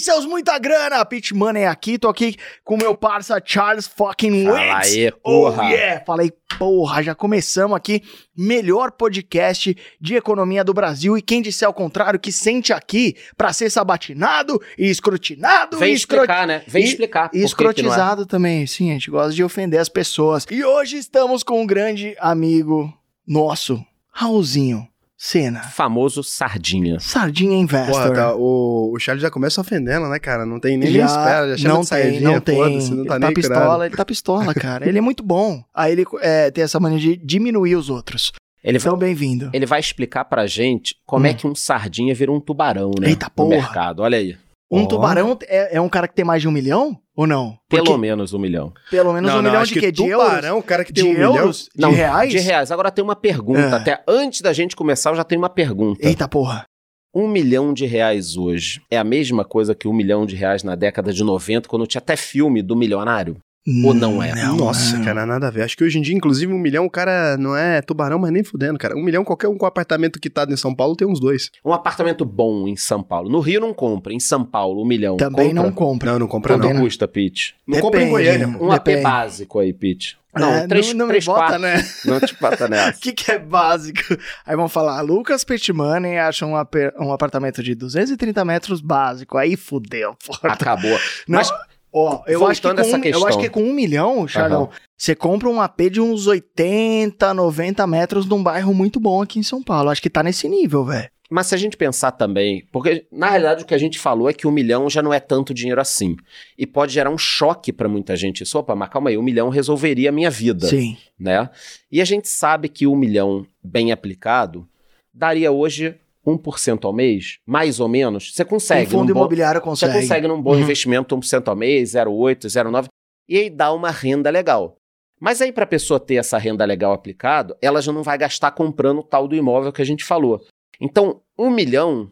seus muita grana? Pit Money aqui, tô aqui com meu parça Charles fucking Fala Wentz. aí, Oh porra. yeah, falei, porra, já começamos aqui, melhor podcast de economia do Brasil e quem disser ao contrário que sente aqui pra ser sabatinado e escrutinado Vem e escro- explicar, né? Vem e- explicar. e é. escrotizado também, sim, a gente gosta de ofender as pessoas. E hoje estamos com um grande amigo nosso, Raulzinho Sena. Famoso sardinha. Sardinha Investor. Porra, tá, o, o Charlie já começa ofendendo, né, cara? Não tem nem, nem Já espera, já chama não de tem, sardinha, não tem. não tá ele nem tá pistola, curado. ele tá pistola, cara. ele é muito bom. Aí ele é, tem essa mania de diminuir os outros. Ele vai, Então, bem-vindo. ele vai explicar pra gente como Hum. é que um sardinha vira um tubarão, né? Eita no porra. mercado. Olha aí. Um Ó. tubarão é, é um cara que tem mais de um milhão? Ou não? Pelo Porque menos um milhão. pelo menos Não, um não, milhão acho de que quê? De euros? tubarão, o cara que tem De um milhão... euros? De Não, reais? De reais. Agora tem uma pergunta. É. Até antes da gente começar, eu já tenho uma pergunta. Eita porra. Um milhão de reais hoje é a mesma coisa que um milhão de reais na década de 90, quando tinha até filme do milionário? Ou não é? Nossa, não. cara, nada a ver. Acho que hoje em dia, inclusive, um milhão, o cara não é tubarão, mas nem fudendo, cara. Um milhão, qualquer um com apartamento quitado em São Paulo tem uns dois. Um apartamento bom em São Paulo. No Rio não compra. Em São Paulo, um milhão. Também compra? não compra. Não, não compra Quanto Também não. custa, Pete? Não compra em. Goiânia. Um AP Depende. básico aí, Pete. Não, É, três, não, não três me bota, quartos. né? Não te bota O nessa. que, que é básico? Aí vão falar, Lucas Petmani acha um, ape- um apartamento de 230 metros básico. Aí fudeu, porra. Acabou. Não, Mas ó, eu acho, que com essa um, eu questão. acho que com um milhão, Charlão, você compra um AP de uns 80, 90 metros num bairro muito bom aqui em São Paulo. Acho que tá nesse nível, velho. Mas se a gente pensar também, porque na realidade o que a gente falou é que um milhão já não é tanto dinheiro assim. E pode gerar um choque pra muita gente. Isso, opa, mas calma aí, um milhão resolveria a minha vida, Sim. né? E a gente sabe que um milhão bem aplicado daria hoje 1% ao mês, mais ou menos. Você O consegue. fundo num bom- imobiliário Você consegue. consegue num bom Uhum. investimento 1% ao mês, 0,8, 0,9, e aí dá uma renda legal. Mas aí, para a pessoa ter essa renda legal aplicado, ela já não vai gastar comprando o tal do imóvel que a gente falou. Então, um milhão,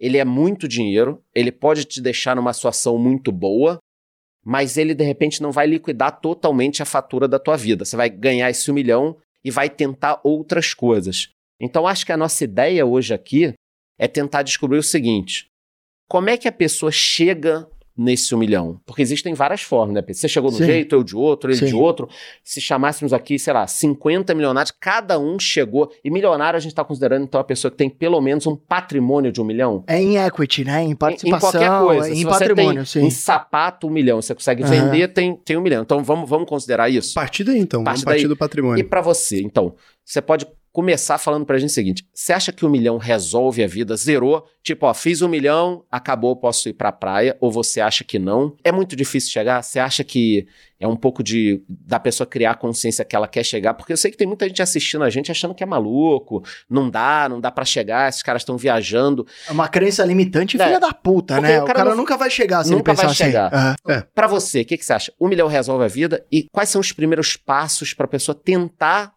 ele é muito dinheiro, ele pode te deixar numa situação muito boa, mas ele, de repente, não vai liquidar totalmente a fatura da tua vida. Você vai ganhar esse um milhão e vai tentar outras coisas. Então, acho que a nossa ideia hoje aqui é tentar descobrir o seguinte: como é que a pessoa chega nesse um milhão? Porque existem várias formas, né? Você chegou de um Sim. jeito, eu de outro, ele Sim. de outro. Se chamássemos aqui, sei lá, 50 milionários, cada um chegou. E milionário a gente está considerando, então, a pessoa que tem pelo menos um patrimônio de um milhão. É em equity, né? Em Em- participação, em qualquer coisa. em Se patrimônio, tem em sim. sapato um milhão, você consegue Aham. vender, tem, tem um milhão. Então vamos, vamos considerar isso. Partir daí, então. Parte Vamos partir do E patrimônio. pra você, então, você pode começar falando pra gente o seguinte: você acha que um milhão resolve a vida? Zerou? Tipo, ó, fiz um milhão, acabou, posso ir pra praia? Ou você acha que não? É muito difícil chegar? Você acha que é um pouco de da pessoa criar a consciência que ela quer chegar? Porque eu sei que tem muita gente assistindo a gente achando que é maluco, não dá, não dá pra chegar, esses caras estão viajando. É uma crença limitante É. filha da puta, Porque né? o O cara cara, não- nunca vai chegar se nunca ele pensar vai assim. chegar. Aham. Pra você, o que, que você acha? Um milhão resolve a vida? E quais são os primeiros passos pra pessoa tentar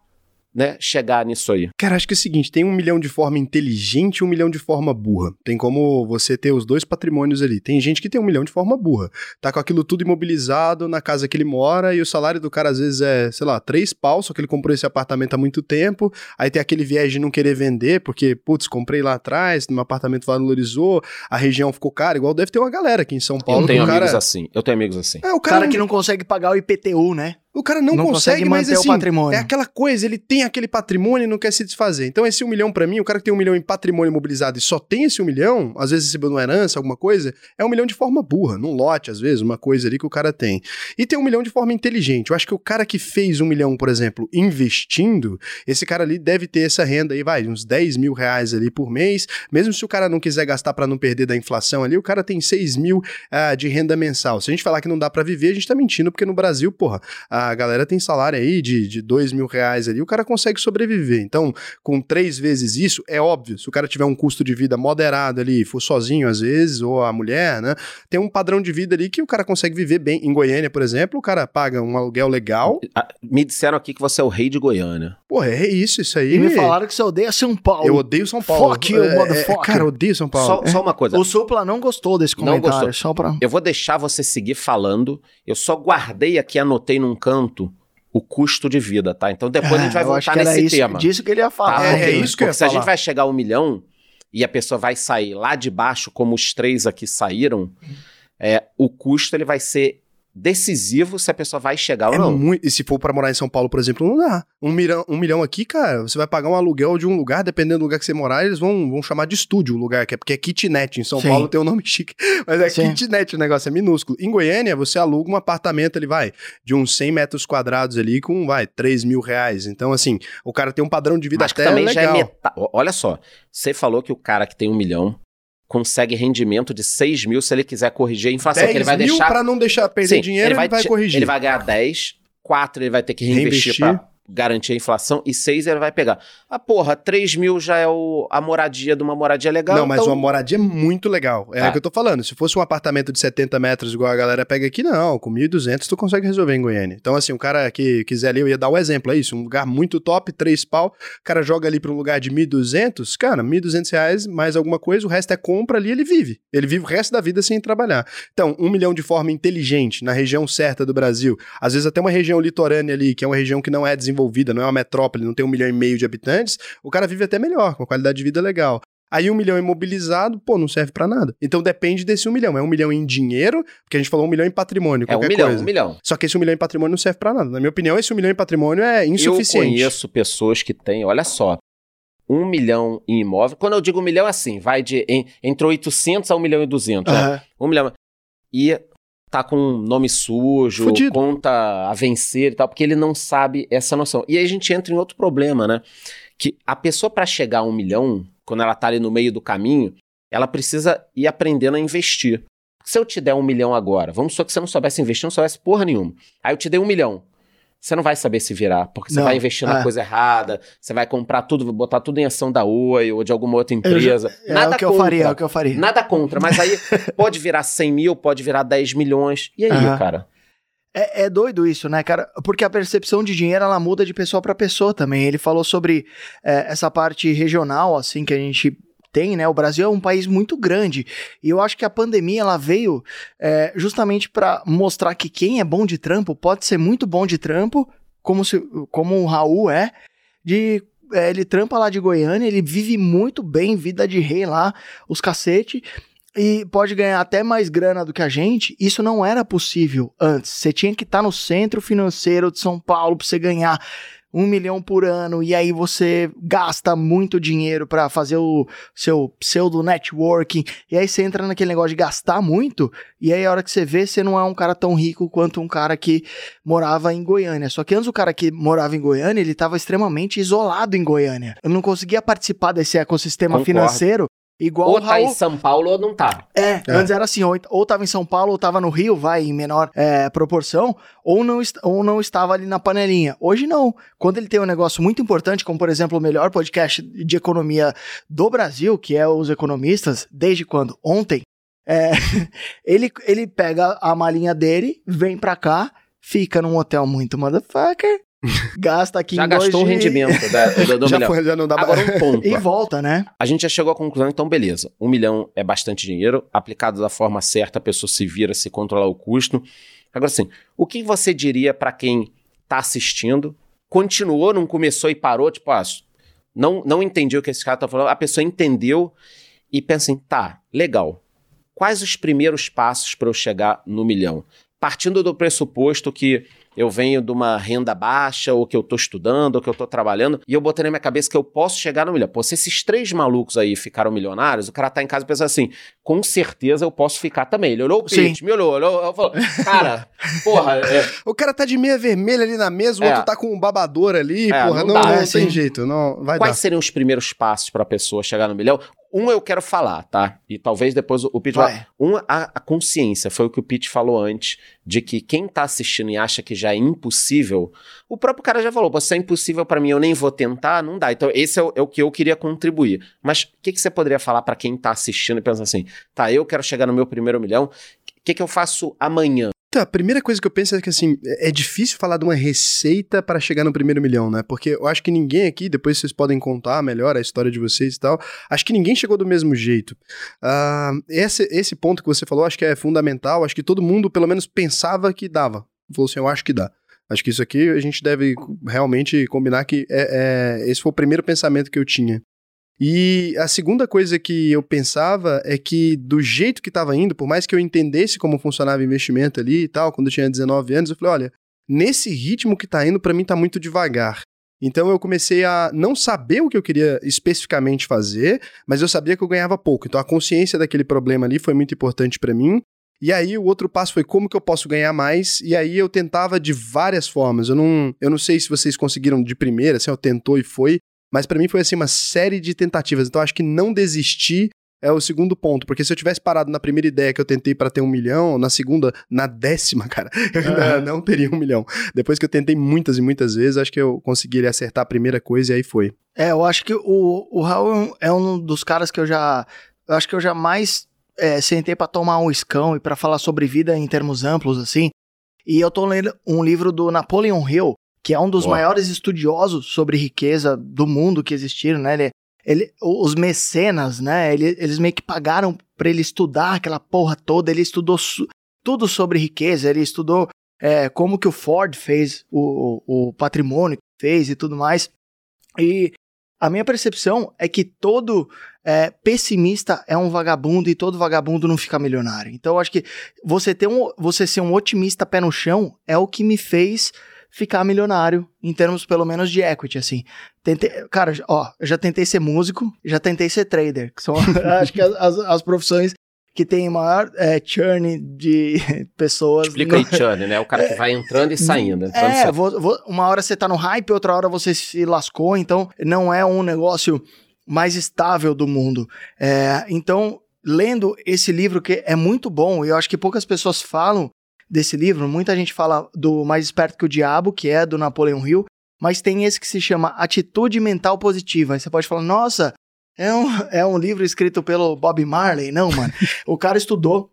né, chegar nisso aí? Cara, acho que é o seguinte: tem um milhão de forma inteligente e um milhão de forma burra. Tem como você ter os dois patrimônios ali. Tem gente que tem um milhão de forma burra. Tá com aquilo tudo imobilizado na casa que ele mora e o salário do cara às vezes é, sei lá, três pau, só que ele comprou esse apartamento há muito tempo. Aí tem aquele viés de não querer vender, porque, putz, comprei lá atrás, meu apartamento valorizou, a região ficou cara. Igual deve ter uma galera aqui em São Paulo. eu tenho o cara... amigos assim. Eu tenho amigos assim. É, o O cara, cara que não consegue pagar o IPTU, né? O cara não, não consegue, consegue mas assim, patrimônio. é aquela coisa, ele tem aquele patrimônio e não quer se desfazer. Então esse um milhão pra mim, o cara que tem um milhão em patrimônio imobilizado e só tem esse um milhão, às vezes recebeu uma herança, alguma coisa, é um milhão de forma burra, num lote às vezes, uma coisa ali que o cara tem. E tem um milhão de forma inteligente. Eu acho que o cara que fez um milhão, por exemplo, investindo, esse cara ali deve ter essa renda aí, vai, uns 10 mil reais ali por mês, mesmo se o cara não quiser gastar pra não perder da inflação ali, o cara tem 6 mil ah, de renda mensal. Se a gente falar que não dá pra viver, a gente tá mentindo, porque no Brasil, porra, a galera tem salário aí de, de 2 mil reais ali, o cara consegue sobreviver. Então, com três vezes isso, é óbvio, se o cara tiver um custo de vida moderado ali, for sozinho às vezes, ou a mulher, né, tem um padrão de vida ali que o cara consegue viver bem. Em Goiânia, por exemplo, o cara paga um aluguel legal. Me disseram aqui que você é o rei de Goiânia. Porra, é isso, isso aí. E me falaram que você odeia São Paulo. Eu odeio São Paulo. Fuck you, É, é, motherfucker. Cara, eu odeio São Paulo. Só, só uma coisa. O Supla não gostou desse Não comentário, gostou. só pra... Eu vou deixar você seguir falando. Eu só guardei aqui, anotei num canto o custo de vida, tá? Então depois a gente vai É, acho voltar nesse isso, tema. disso que ele ia falar. Tá? É, Porque- é isso que eu ia porque se a falar. gente vai chegar a um milhão e a pessoa vai sair lá de baixo, como os três aqui saíram, é, o custo ele vai ser decisivo se a pessoa vai chegar É ou não. muito, e se for pra morar em São Paulo, por exemplo, não dá. Um milhão, um milhão aqui, cara, você vai pagar um aluguel de um lugar, dependendo do lugar que você morar, eles vão, vão chamar de estúdio o lugar, que é porque é kitnet. Em São Sim. Paulo tem um nome chique, mas é Sim. kitnet, o negócio é minúsculo. Em Goiânia, você aluga um apartamento, ele vai de uns 100 metros quadrados ali com, vai, 3 mil reais. Então, assim, o cara tem um padrão de vida Mas que até também já é legal. metade. Olha só, você falou que o cara que tem um milhão consegue rendimento de 6 mil se ele quiser corrigir a inflação, que 10 ele vai mil deixar pra não deixar perder Sim, dinheiro, ele vai, ti- corrigir. Ele vai ganhar 10, 4 ele vai ter que reinvestir, Reinvestir. pra garantir a inflação e 6 ele vai pegar. Ah, porra, 3 mil já é o, a moradia de uma moradia legal. Não, mas então... uma moradia é muito legal. É Tá. o que eu tô falando. Se fosse um apartamento de 70 metros, igual a galera pega aqui, não. Com 1.200 tu consegue resolver em Goiânia. Então, assim, um cara que quiser ali, eu ia dar um exemplo, é isso. Um lugar muito top, três pau. O cara joga ali pra um lugar de 1.200, cara, 1.200 reais mais alguma coisa, o resto é compra ali, ele vive. Ele vive o resto da vida sem trabalhar. Então, um milhão de forma inteligente, na região certa do Brasil. Às vezes até uma região litorânea ali, que é uma região que não é desenvolvida, não é uma metrópole, não tem um milhão e meio de habitantes, o cara vive até melhor, com uma qualidade de vida legal. Aí um milhão imobilizado, pô, não serve pra nada. Então depende desse um milhão. É um milhão em dinheiro, porque a gente falou um milhão em patrimônio, É um milhão, coisa. um milhão. Só que esse um milhão em patrimônio não serve pra nada. Na minha opinião, esse um milhão em patrimônio é insuficiente. Eu conheço pessoas que têm, olha só, um milhão em imóvel. Quando eu digo um milhão, é assim, vai de em- entre 800 a 1 milhão e 200. né? Aham. Um milhão. E tá com nome sujo, Fudido. conta a vencer e tal, porque ele não sabe essa noção. E aí a gente entra em outro problema, né? Que a pessoa para chegar a um milhão, quando ela tá ali no meio do caminho, ela precisa ir aprendendo a investir. Se eu te der um milhão agora, vamos supor que você não soubesse investir, não soubesse porra nenhuma. Aí eu te dei um milhão. Você não vai saber se virar, porque você Não, vai investir na é. coisa errada, você vai comprar tudo, botar tudo em ação da Oi ou de alguma outra Eu já- empresa. É Nada o que eu contra. faria, é o que eu faria. Nada contra, mas aí pode virar 100 mil, pode virar 10 milhões. E aí, Aham. cara? É, é doido isso, né, cara? Porque a percepção de dinheiro ela muda de pessoa para pessoa também. Ele falou sobre é, essa parte regional, assim, que a gente tem, né? O Brasil é um país muito grande e eu acho que a pandemia ela veio é, justamente para mostrar que quem é bom de trampo pode ser muito bom de trampo, como, se, como o Raul é, de é, ele trampa lá de Goiânia, ele vive muito bem, vida de rei lá, os cacete, e pode ganhar até mais grana do que a gente. Isso não era possível antes. Você tinha que estar no centro financeiro de São Paulo para você ganhar um milhão por ano e aí você gasta muito dinheiro para fazer o seu pseudo networking e aí você entra naquele negócio de gastar muito e aí a hora que você vê você não é um cara tão rico quanto um cara que morava em Goiânia. Só que antes o cara que morava em Goiânia, ele estava extremamente isolado em Goiânia. Ele não conseguia participar desse ecossistema Concordo. financeiro igual Ou o tá Raul. em São Paulo ou não tá. É, antes era assim, ou, ou tava em São Paulo, ou tava no Rio, vai, em menor é, proporção, ou não, ou não estava ali na panelinha. Hoje não. Quando ele tem um negócio muito importante, como por exemplo o melhor podcast de economia do Brasil, que é Os Economistas, desde quando? Ontem. é, ele, ele pega a malinha dele, vem pra cá, fica num hotel muito motherfucker, gasta aqui Já em gastou o rendimento da, do, do já, milhão. foi, já não dá Agora um ponto. E volta, né? A gente já chegou à conclusão, então beleza. Um milhão é bastante dinheiro, aplicado da forma certa, a pessoa se vira, se controlar o custo. Agora assim, o que você diria para quem tá assistindo, continuou, não começou e parou, tipo, ah, não, não entendi o que esse cara tá falando, a pessoa entendeu e pensa assim, tá, legal. Quais os primeiros passos para eu chegar no milhão? Partindo do pressuposto que eu venho de uma renda baixa, ou que eu tô estudando, ou que eu tô trabalhando, e eu botei na minha cabeça que eu posso chegar no milhão. Pô, se esses três malucos aí ficaram milionários, o cara tá em casa pensando assim, com certeza eu posso ficar também. Ele olhou o Sim. pitch, me olhou, olhou, eu falou, cara, porra, é, O cara tá de meia vermelha ali na mesa, o É. outro tá com um babador ali, É, porra, não não, dá, não é, tem sim. jeito, não vai quais dar. seriam os primeiros passos pra pessoa chegar no milhão? Um eu quero falar, tá? E talvez depois o Pete vai. Um, a, a consciência, foi o que o Pete falou antes, de que quem tá assistindo e acha que já é impossível, o próprio cara já falou, "Pô, se é impossível pra mim, eu nem vou tentar, não dá. Então esse é o, é o que eu queria contribuir. Mas o que, que você poderia falar pra quem tá assistindo e pensa assim, tá, eu quero chegar no meu primeiro milhão, o que, que eu faço amanhã? Então, a primeira coisa que eu penso é que, assim, é difícil falar de uma receita para chegar no primeiro milhão, né? Porque eu acho que ninguém aqui, depois vocês podem contar melhor a história de vocês e tal, acho que ninguém chegou do mesmo jeito. Ah, esse, esse ponto que você falou, acho que é fundamental, acho que todo mundo, pelo menos, pensava que dava. Falou assim, eu acho que dá. Acho que isso aqui a gente deve realmente combinar que é, é- esse foi o primeiro pensamento que eu tinha. E a segunda coisa que eu pensava é que, do jeito que estava indo, por mais que eu entendesse como funcionava investimento ali e tal, quando eu tinha 19 anos, eu falei: olha, nesse ritmo que tá indo, para mim tá muito devagar. Então eu comecei a não saber o que eu queria especificamente fazer, mas eu sabia que eu ganhava pouco. Então a consciência daquele problema ali foi muito importante para mim. E aí o outro passo foi como que eu posso ganhar mais? E aí eu tentava de várias formas. Eu não, eu não sei se vocês conseguiram de primeira, assim, eu tentou e foi, mas para mim foi assim uma série de tentativas. Então acho que não desistir é o segundo ponto, porque se eu tivesse parado na primeira ideia que eu tentei para ter um milhão, na segunda, na décima, cara, eu ainda não teria um milhão. Depois que eu tentei muitas e muitas vezes, acho que eu consegui acertar a primeira coisa e aí foi. É, eu acho que o, o Raul é um dos caras que eu já. Eu acho que eu jamais é, sentei para tomar um escão e para falar sobre vida em termos amplos, assim. E eu tô lendo um livro do Napoleon Hill, que é um dos Boa. maiores estudiosos sobre riqueza do mundo que existiram, né? Ele, ele, os mecenas, né? Ele, eles meio que pagaram para ele estudar aquela porra toda. Ele estudou tudo sobre riqueza. Ele estudou é, como que o Ford fez o, o, o patrimônio que fez e tudo mais. E a minha percepção é que todo é, pessimista é um vagabundo e todo vagabundo não fica milionário. Então eu acho que você ter um, você ser um otimista pé no chão é o que me fez ficar milionário em termos pelo menos de equity, assim. Tentei, cara, ó, eu já tentei ser músico, já tentei ser trader, que são acho que as, as, profissões que tem maior é, churn de pessoas. Explica aí churn, né? O cara que vai entrando e saindo. Entrando é, vou, vou, uma hora você tá no hype, outra hora você se lascou, então não é um negócio mais estável do mundo. É, então, lendo esse livro que é muito bom, e eu acho que poucas pessoas falam desse livro, muita gente fala do Mais Esperto que o Diabo, que é do Napoleon Hill, mas tem esse que se chama Atitude Mental Positiva. Aí você pode falar, nossa, é um, é um livro escrito pelo Bob Marley. Não, mano. o cara estudou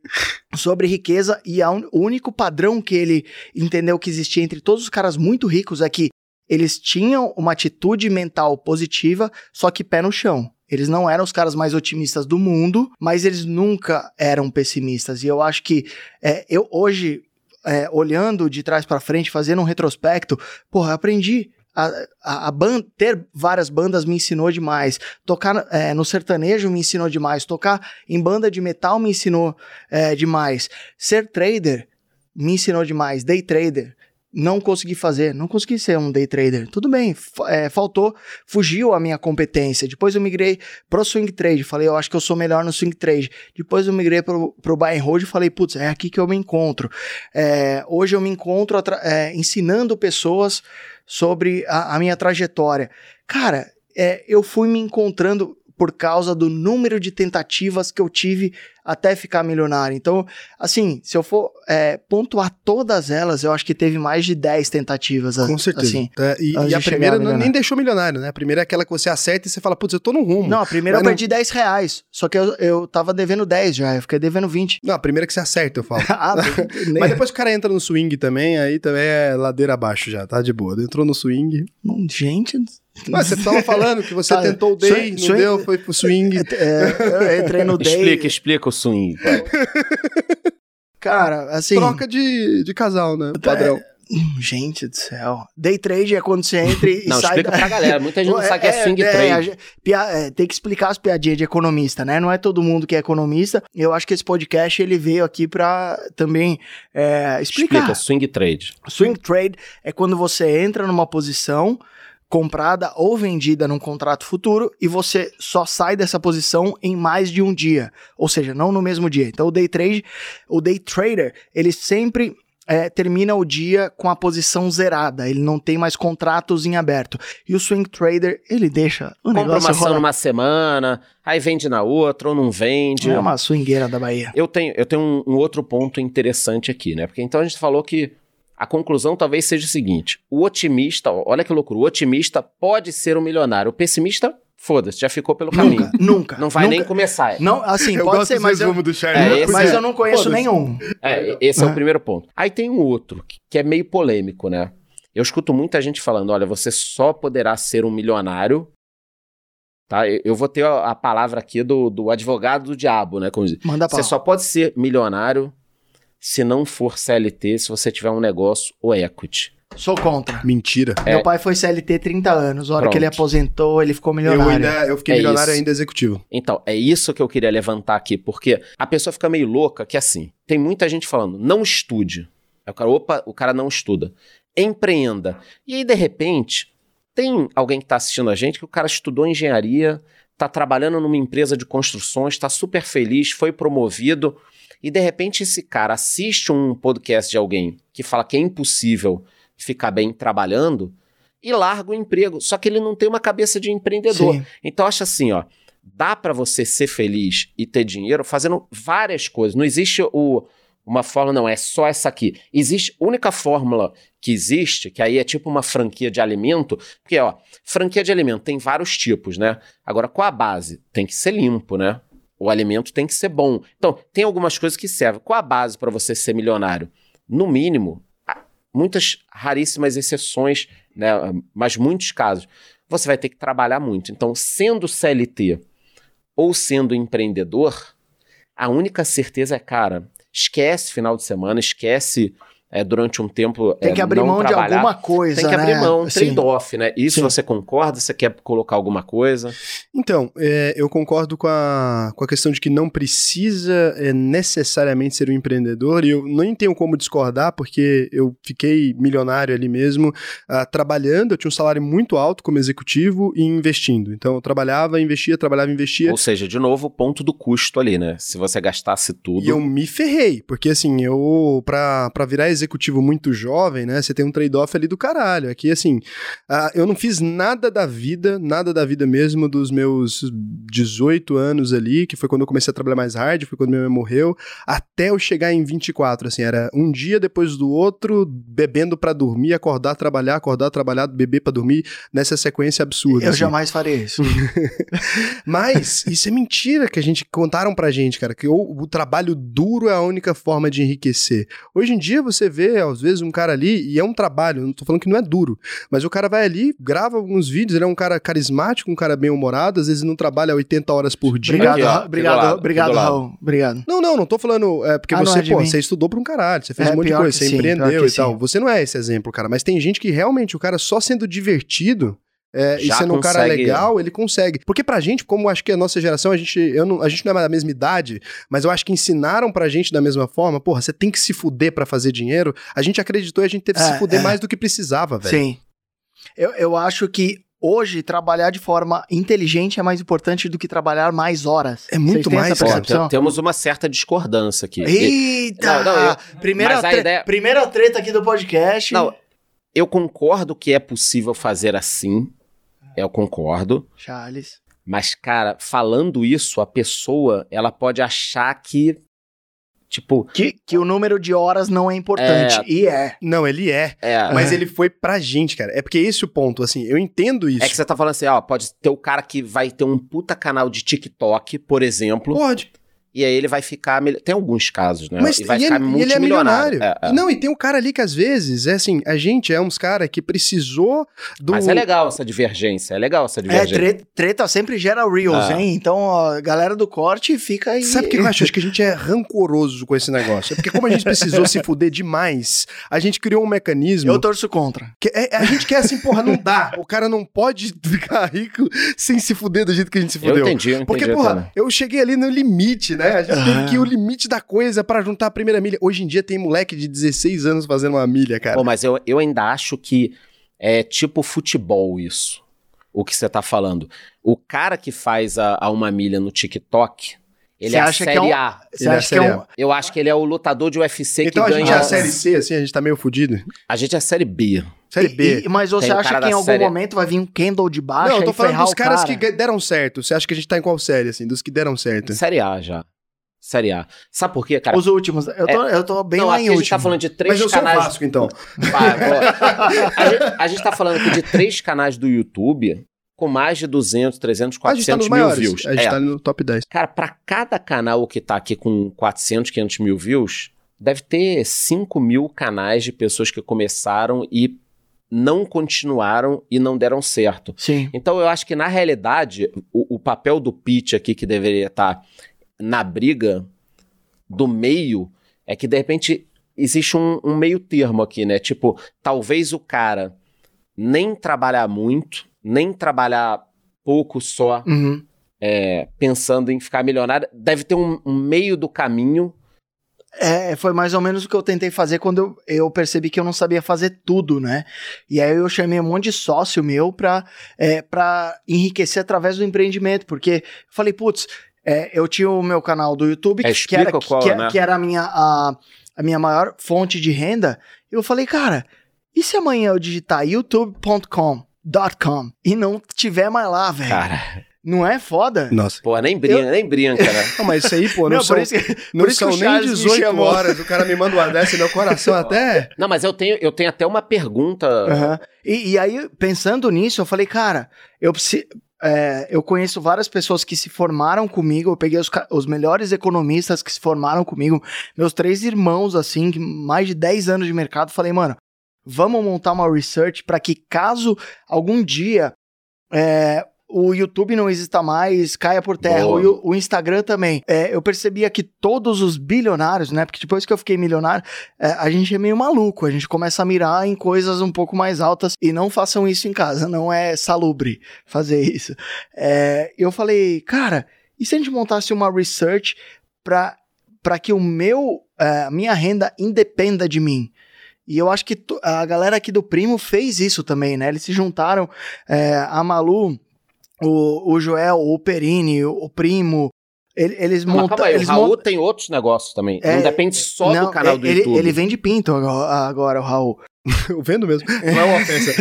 sobre riqueza e un, o único padrão que ele entendeu que existia entre todos os caras muito ricos é que eles tinham uma atitude mental positiva, só que pé no chão. Eles não eram os caras mais otimistas do mundo, mas eles nunca eram pessimistas. E eu acho que é, eu hoje, é, olhando de trás para frente, fazendo um retrospecto, porra, aprendi. A, a, a ter várias bandas me ensinou demais. Tocar é, no sertanejo me ensinou demais. Tocar em banda de metal me ensinou é, demais. Ser trader me ensinou demais. Day trader não consegui fazer, não consegui ser um day trader. Tudo bem, é, faltou, fugiu a minha competência. Depois eu migrei pro swing trade, falei, eu acho que eu sou melhor no swing trade. Depois eu migrei pro, pro buy and hold e falei, putz, é aqui que eu me encontro. É, hoje eu me encontro é, ensinando pessoas sobre a, a minha trajetória. Cara, é, eu fui me encontrando por causa do número de tentativas que eu tive até ficar milionário. Então, assim, se eu for é, pontuar todas elas, eu acho que teve mais de 10 tentativas. Com certeza. Assim, é, e, e a primeira não, nem deixou milionário, né? A primeira é aquela que você acerta e você fala, putz, eu tô no rumo. Não, a primeira Mas eu não... perdi 10 reais. Só que eu, eu tava devendo 10 já, eu fiquei devendo 20. Não, a primeira é que você acerta, eu falo. ah, Mas depois o cara entra no swing também, aí também é ladeira abaixo já, tá de boa. Entrou no swing. Gente, mas você estava falando que você tá, tentou o day, swing, não swing, deu, foi pro swing. É, eu entrei no day. Explica, explica o swing. Cara, assim. Troca de, de casal, né? Padrão. É, gente do céu. Day trade é quando você entra e não, sai. explica da... pra galera. Muita gente não sabe que é, é swing é, trade. É, tem que explicar as piadinhas de economista, né? Não é todo mundo que é economista. Eu acho que esse podcast ele veio aqui pra também é, explicar. Explica, swing trade. Swing trade é quando você entra numa posição comprada ou vendida num contrato futuro e você só sai dessa posição em mais de um dia, ou seja, não no mesmo dia. Então o day trade, o day trader, ele sempre é, termina o dia com a posição zerada, ele não tem mais contratos em aberto. E o swing trader, ele deixa o Compra negócio uma ação numa semana, aí vende na outra ou não vende. É uma swingueira da Bahia. Eu tenho, eu tenho um, um outro ponto interessante aqui, né? Porque então a gente falou que a conclusão talvez seja o seguinte: o otimista, olha que loucura, o otimista pode ser um milionário, o pessimista Foda-se, já ficou pelo caminho. Nunca, nunca. Não vai nunca. nem começar. Não, assim, eu pode ser, mas eu, do é, mas eu não conheço nenhum. É, esse é, o primeiro ponto. Aí tem um outro, que é meio polêmico, né? Eu escuto muita gente falando, olha, você só poderá ser um milionário Tá? Eu vou ter a palavra aqui do, do advogado do diabo, né? Como diz. Manda Você só pode ser milionário se não for CLT, se você tiver um negócio ou equity. Sou contra. Mentira. É. Meu pai foi CLT 30 anos. A hora Pronto. que ele aposentou, ele ficou Eu, milionário. ainda, eu fiquei É milionário isso. ainda executivo. Então, é isso que eu queria levantar aqui, porque a pessoa fica meio louca que assim, tem muita gente falando, não estude. Aí o cara, opa, o cara não estuda. Empreenda. E aí, de repente, tem alguém que está assistindo a gente que o cara estudou engenharia, está trabalhando numa empresa de construções, está super feliz, foi promovido, e de repente esse cara assiste um podcast de alguém que fala que é impossível ficar bem trabalhando e larga o emprego. Só que ele não tem uma cabeça de empreendedor. Sim. Então acho assim, ó, dá pra você ser feliz e ter dinheiro fazendo várias coisas. Não existe o uma fórmula não, é só essa aqui. Existe a única fórmula que existe, que aí é tipo uma franquia de alimento, porque ó, franquia de alimento tem vários tipos, né? Agora qual a base? Tem que ser limpo, né? O alimento tem que ser bom. Então, tem algumas coisas que servem. Qual a base para você ser milionário? No mínimo, muitas raríssimas exceções, né? Mas muitos casos, você vai ter que trabalhar muito. Então, sendo CLT ou sendo empreendedor, a única certeza é, cara, esquece final de semana, esquece é, durante um tempo. Tem é, que abrir mão de alguma coisa, Tem que abrir né? mão, Assim, trade-off, né? Isso Sim. você concorda? Você quer colocar alguma coisa? Então, é, eu concordo com a, com a questão de que não precisa é, necessariamente ser um empreendedor, e eu nem tenho como discordar, porque eu fiquei milionário ali mesmo, ah, trabalhando, eu tinha um salário muito alto como executivo e investindo. Então, eu trabalhava, investia, trabalhava, investia. Ou seja, de novo, o ponto do custo ali, né? Se você gastasse tudo. E eu me ferrei, porque assim, eu, pra, pra virar executivo muito jovem, né, você tem um trade-off ali do caralho. Aqui, assim, ah, eu não fiz nada da vida, nada da vida mesmo dos meus 18 anos ali, que foi quando eu comecei a trabalhar mais hard, foi quando minha mãe morreu, até eu chegar em 24, assim, era um dia depois do outro, bebendo pra dormir, acordar, trabalhar, acordar, trabalhar, beber pra dormir, nessa sequência absurda. Eu assim. jamais faria isso. Mas isso é mentira que a gente contaram pra gente, cara, que o, o trabalho duro é a única forma de enriquecer. Hoje em dia você vê, às vezes, um cara ali, e é um trabalho, não tô falando que não é duro, mas o cara vai ali, grava alguns vídeos, ele é um cara carismático, um cara bem-humorado, às vezes não trabalha 80 horas por dia. Obrigado, Ra- obrigado, lado, obrigado. Raul. Obrigado. Não, não, não tô falando. É porque Ah, você, é pô, você estudou pra um caralho, você fez É, um monte de coisa, que você sim, empreendeu e tal. sim. Você não é esse exemplo, cara, mas tem gente que realmente o cara só sendo divertido. É, e sendo um cara consegue. legal, ele consegue. Porque pra gente, como acho que a nossa geração, a gente, eu não, a gente não é da mesma idade, mas eu acho que ensinaram pra gente da mesma forma, porra, você tem que se fuder pra fazer dinheiro. A gente acreditou e a gente teve que É, se fuder é. mais do que precisava, velho. Sim. Eu, eu acho que hoje trabalhar de forma inteligente é mais importante do que trabalhar mais horas. É muito mais, Ó, percepção? te- temos uma certa discordância aqui. Eita! Não, não, eu- primeira, tre- ideia- primeira treta aqui do podcast. Não, eu concordo que é possível fazer assim. Eu concordo. Charles. Mas, cara, falando isso, a pessoa, ela pode achar que, tipo, Que, que o número de horas não é importante. É. E é. Não, ele é. é... Mas ele foi pra gente, cara. É porque esse é o ponto, assim, eu entendo isso. É que você tá falando assim, ó, pode ter o cara que vai ter um puta canal de TikTok, por exemplo, Pode. E aí ele vai ficar. Tem alguns casos, né? Mas e vai e ficar ele, e ele é multimilionário. milionário. É, é. Não, e tem um cara ali que às vezes, é assim, a gente é uns cara que precisou do... Mas é legal essa divergência, é legal essa É, divergência. treta, treta sempre gera Reels, Ah. hein? Então, ó, galera do corte fica aí. Sabe o que eu acho? Acho que a gente é rancoroso com esse negócio. É porque como a gente precisou se fuder demais, a gente criou um mecanismo... Eu torço contra. que é- a gente quer assim, porra, não dá. O cara não pode ficar rico sem se fuder do jeito que a gente se eu fudeu. entendi, eu entendi. Porque, porra, eu cheguei ali no limite, né? A gente teve que ir o limite da coisa pra juntar a primeira milha. Hoje em dia tem moleque de 16 anos fazendo uma milha, cara. Pô, mas eu, eu ainda acho que é tipo futebol isso. O que você tá falando. O cara que faz a, a uma milha no TikTok, ele é a acha é série um- A. Você Ele é acha que é um. A. Eu acho que ele é o lutador de UFC então a que gente ganha. é a série C, assim, a gente tá meio fudido. A gente é a série B. Série B. e- mas você Tem acha que em algum série- momento vai vir um Kendall de baixo não, eu tô falando dos caras cara? que deram certo. Você acha que a gente tá em qual série, assim? Dos que deram certo. Série A já. Série A. Sabe por quê, cara? Os últimos. Eu tô, eu tô bem não, lá aqui em a gente último. tá falando de três Mas eu sou o canais. Vasco, então. Boa. a, gente, a gente tá falando aqui de três canais do YouTube com mais de 200, 300, a gente tá 400 nos mil maiores. views. A gente É. tá no top 10. Cara, pra cada canal que tá aqui com 400, 500 mil views, deve ter 5 mil canais de pessoas que começaram e não continuaram e não deram certo. Sim. Então eu acho que na realidade o, o papel do pitch aqui que deveria estar na briga do meio é que de repente existe um, um meio termo aqui, né? Tipo, talvez o cara nem trabalhar muito, nem trabalhar pouco só, Uhum. é, pensando em ficar milionário, deve ter um, um meio do caminho. É, foi mais ou menos o que eu tentei fazer quando eu, eu percebi que eu não sabia fazer tudo, né? E aí eu chamei um monte de sócio meu pra, é, pra enriquecer através do empreendimento, porque eu falei, putz, é, eu tinha o meu canal do YouTube, É, que, era, qual, que, né? que era a minha, a, a minha maior fonte de renda. Eu falei, cara, e se amanhã eu digitar youtube.com .com e não tiver mais lá, velho? Cara, Não é foda? Nossa. pô, nem brinca, nem brinca, né? Não, mas isso aí, pô, não, Não, são, que, não são nem Charles me 18 chamou. horas. O cara me manda uma dessa e meu coração até. Não, mas eu tenho, eu tenho até uma pergunta. Aham. E, e aí, pensando nisso, eu falei, cara, eu preciso. eu conheço várias pessoas que se formaram comigo. Eu peguei os, os melhores economistas que se formaram comigo, meus três irmãos, assim, que mais de 10 anos de mercado. Falei, mano, vamos montar uma research para que, caso algum dia é, o YouTube não exista mais, caia por terra, o, o Instagram também. É, eu percebia que todos os bilionários, né? Porque depois que eu fiquei milionário, é, a gente é meio maluco, a gente começa a mirar em coisas um pouco mais altas e não façam isso em casa, não é salubre fazer isso. É, eu falei, cara, e se a gente montasse uma research para para que o meu, é, a minha renda independa de mim? E eu acho que a galera aqui do Primo fez isso também, né? Eles se juntaram, é, a Malu, o, o Joel, o Perini, o, o Primo, ele- eles Mas montam. calma aí, o eles Raul montam- tem outros negócios também. É, não depende só Não, do canal é- do ele, YouTube. Ele vende pinto agora, agora, o Raul. Eu vendo mesmo. Não é uma ofensa.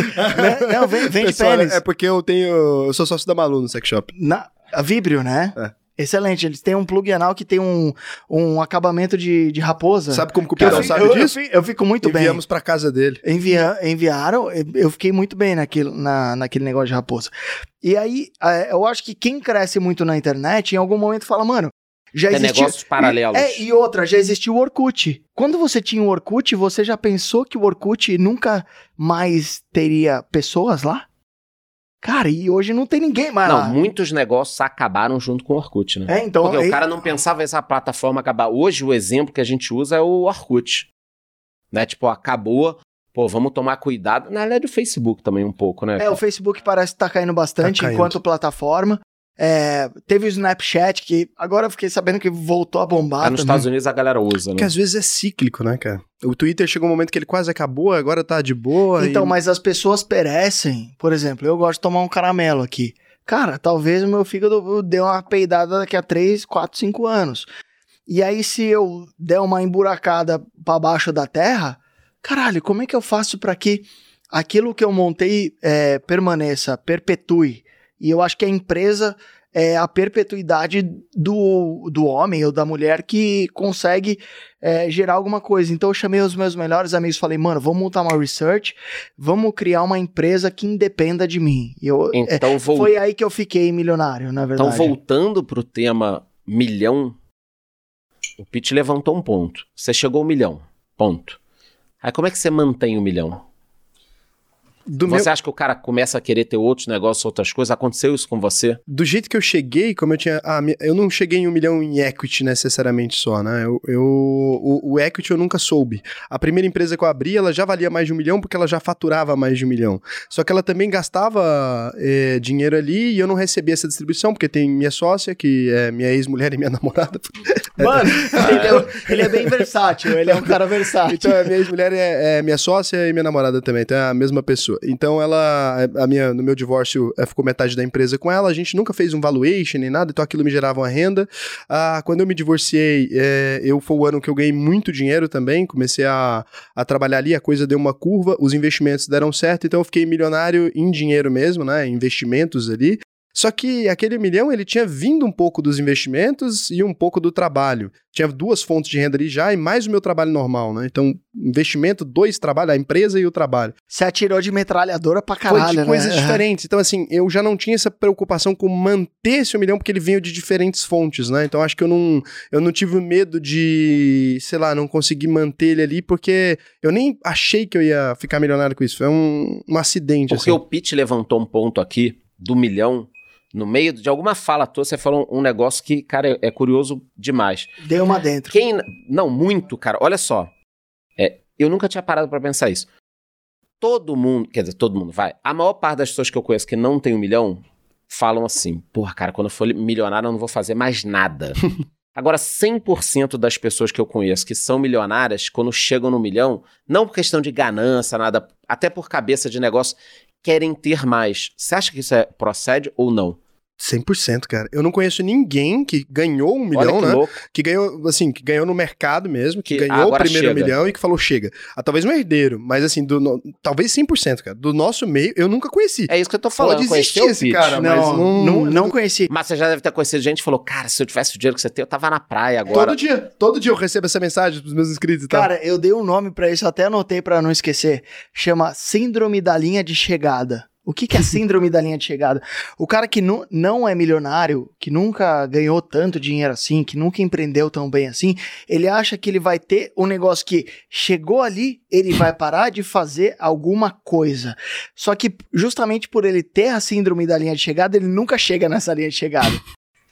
Não, vende, vende Pessoal, pênis. É porque eu tenho. Eu sou sócio da Malu no sex shop. Na, a Vibrio, né? É. Excelente. Eles têm um plug anal que tem um, um acabamento de, de raposa. Sabe como que o eu, Pedro sabe eu, eu disso? fi- eu fico muito bem. Enviamos pra casa dele. Envia, enviaram, eu fiquei muito bem naquilo, na, naquele negócio de raposa. E aí, eu acho que quem cresce muito na internet, em algum momento fala, mano, já Tem existiu... negócios paralelos. É, e outra, já existiu o Orkut. Quando você tinha o Orkut, você já pensou que o Orkut nunca mais teria pessoas lá? Cara, e hoje não tem ninguém mais Não, lá. muitos negócios acabaram junto com o Orkut, né? É, então... Porque aí- o cara não pensava essa plataforma acabar. Hoje, o exemplo que a gente usa é o Orkut. Né? Tipo, acabou. Pô, vamos tomar cuidado. Na realidade, o Facebook também um pouco, né? É, o Facebook parece que tá caindo bastante Tá caindo. enquanto plataforma. É, teve o Snapchat, que agora eu fiquei sabendo que voltou a bombar Ah, nos também. Estados Unidos a galera usa, Que né? às vezes é cíclico, né, cara? O Twitter chegou um momento que ele quase acabou, agora tá de boa. Então, e... mas as pessoas perecem. Por exemplo, eu gosto de tomar um caramelo aqui. Cara, talvez o meu fígado dê uma peidada daqui a 3, 4, 5 anos. E aí, se eu der uma emburacada pra baixo da terra, caralho, como é que eu faço pra que aquilo que eu montei é, permaneça, perpetue? E eu acho que a empresa é a perpetuidade do, do homem ou da mulher que consegue é, gerar alguma coisa. Então eu chamei os meus melhores amigos e falei, mano, vamos montar uma research, vamos criar uma empresa que independa de mim. E eu, é, Então, vol- foi aí que eu fiquei milionário, na verdade. então, voltando pro tema milhão, o Pete levantou um ponto. Você chegou ao milhão. Ponto. Aí como é que você mantém o milhão? Do, você meu- acha que o cara começa a querer ter outros negócios, outras coisas? Aconteceu isso com você? do jeito que eu cheguei, como eu tinha. ah, eu não cheguei em um milhão em equity necessariamente só, né? Eu, eu- o, o equity eu nunca soube. A primeira empresa que eu abri, ela já valia mais de um milhão porque ela já faturava mais de um milhão. Só que ela também gastava eh, dinheiro ali e eu não recebia essa distribuição, porque tem minha sócia, que é minha ex-mulher e minha namorada. Mano, ele é, ele é bem versátil, ele é um cara versátil. Então, a minha ex-mulher é, é minha sócia e minha namorada também, então é a mesma pessoa. Então, ela, a minha, no meu divórcio, eh, ficou metade da empresa com ela, a gente nunca fez um valuation nem nada, então aquilo me gerava uma renda. Ah, quando eu me divorciei, eh, eu foi o ano que eu ganhei muito dinheiro também, comecei a, a trabalhar ali, a coisa deu uma curva, os investimentos deram certo, então eu fiquei milionário em dinheiro mesmo, né, investimentos ali. Só que aquele milhão, ele tinha vindo um pouco dos investimentos e um pouco do trabalho. Tinha duas fontes de renda ali já e mais o meu trabalho normal, né? Então, investimento, dois trabalhos, a empresa e o trabalho. Você atirou de metralhadora pra Foi caralho, de coisas né? diferentes. Então, assim, eu já não tinha essa preocupação com manter esse um milhão, porque ele veio de diferentes fontes, né? Então, acho que eu não, eu não tive medo de, sei lá, não conseguir manter ele ali, porque eu nem achei que eu ia ficar milionário com isso. Foi um, um acidente, Porque assim. o Pete levantou um ponto aqui do milhão. No meio de alguma fala tua, você falou um negócio que, cara, é, é curioso demais. Deu uma dentro. Quem. Não, muito, cara. Olha só. É, eu nunca tinha parado pra pensar isso. Todo mundo, quer dizer, todo mundo vai. A maior parte das pessoas que eu conheço que não tem um milhão falam assim: porra, cara, quando eu for milionário eu não vou fazer mais nada. Agora, 100% das pessoas que eu conheço que são milionárias, quando chegam no milhão, não por questão de ganância, nada, até por cabeça de negócio, querem ter mais. Você acha que isso é, procede ou não? 100%, cara. Eu não conheço ninguém que ganhou um milhão, Olha que né? louco. Que ganhou, assim, que ganhou no mercado mesmo, que, Que ganhou o primeiro chega. milhão e que falou chega. Ah, talvez um herdeiro, mas assim, do no- talvez 100%, cara. Do nosso meio, eu nunca conheci. É isso que eu tô falando. Pode existir esse Pete. cara, mas Não, não- não, não conheci. Mas você já deve ter conhecido gente que falou: Cara, se eu tivesse o dinheiro que você tem, eu tava na praia agora. Todo dia, todo dia eu recebo essa mensagem dos meus inscritos e tal. Cara, eu dei um nome pra isso, até anotei pra não esquecer. Chama Síndrome da Linha de Chegada. O que, que é síndrome da linha de chegada? O cara que nu- não é milionário, que nunca ganhou tanto dinheiro assim, que nunca empreendeu tão bem assim, ele acha que ele vai ter um negócio que chegou ali, ele vai parar de fazer alguma coisa. Só que justamente por ele ter a síndrome da linha de chegada, ele nunca chega nessa linha de chegada.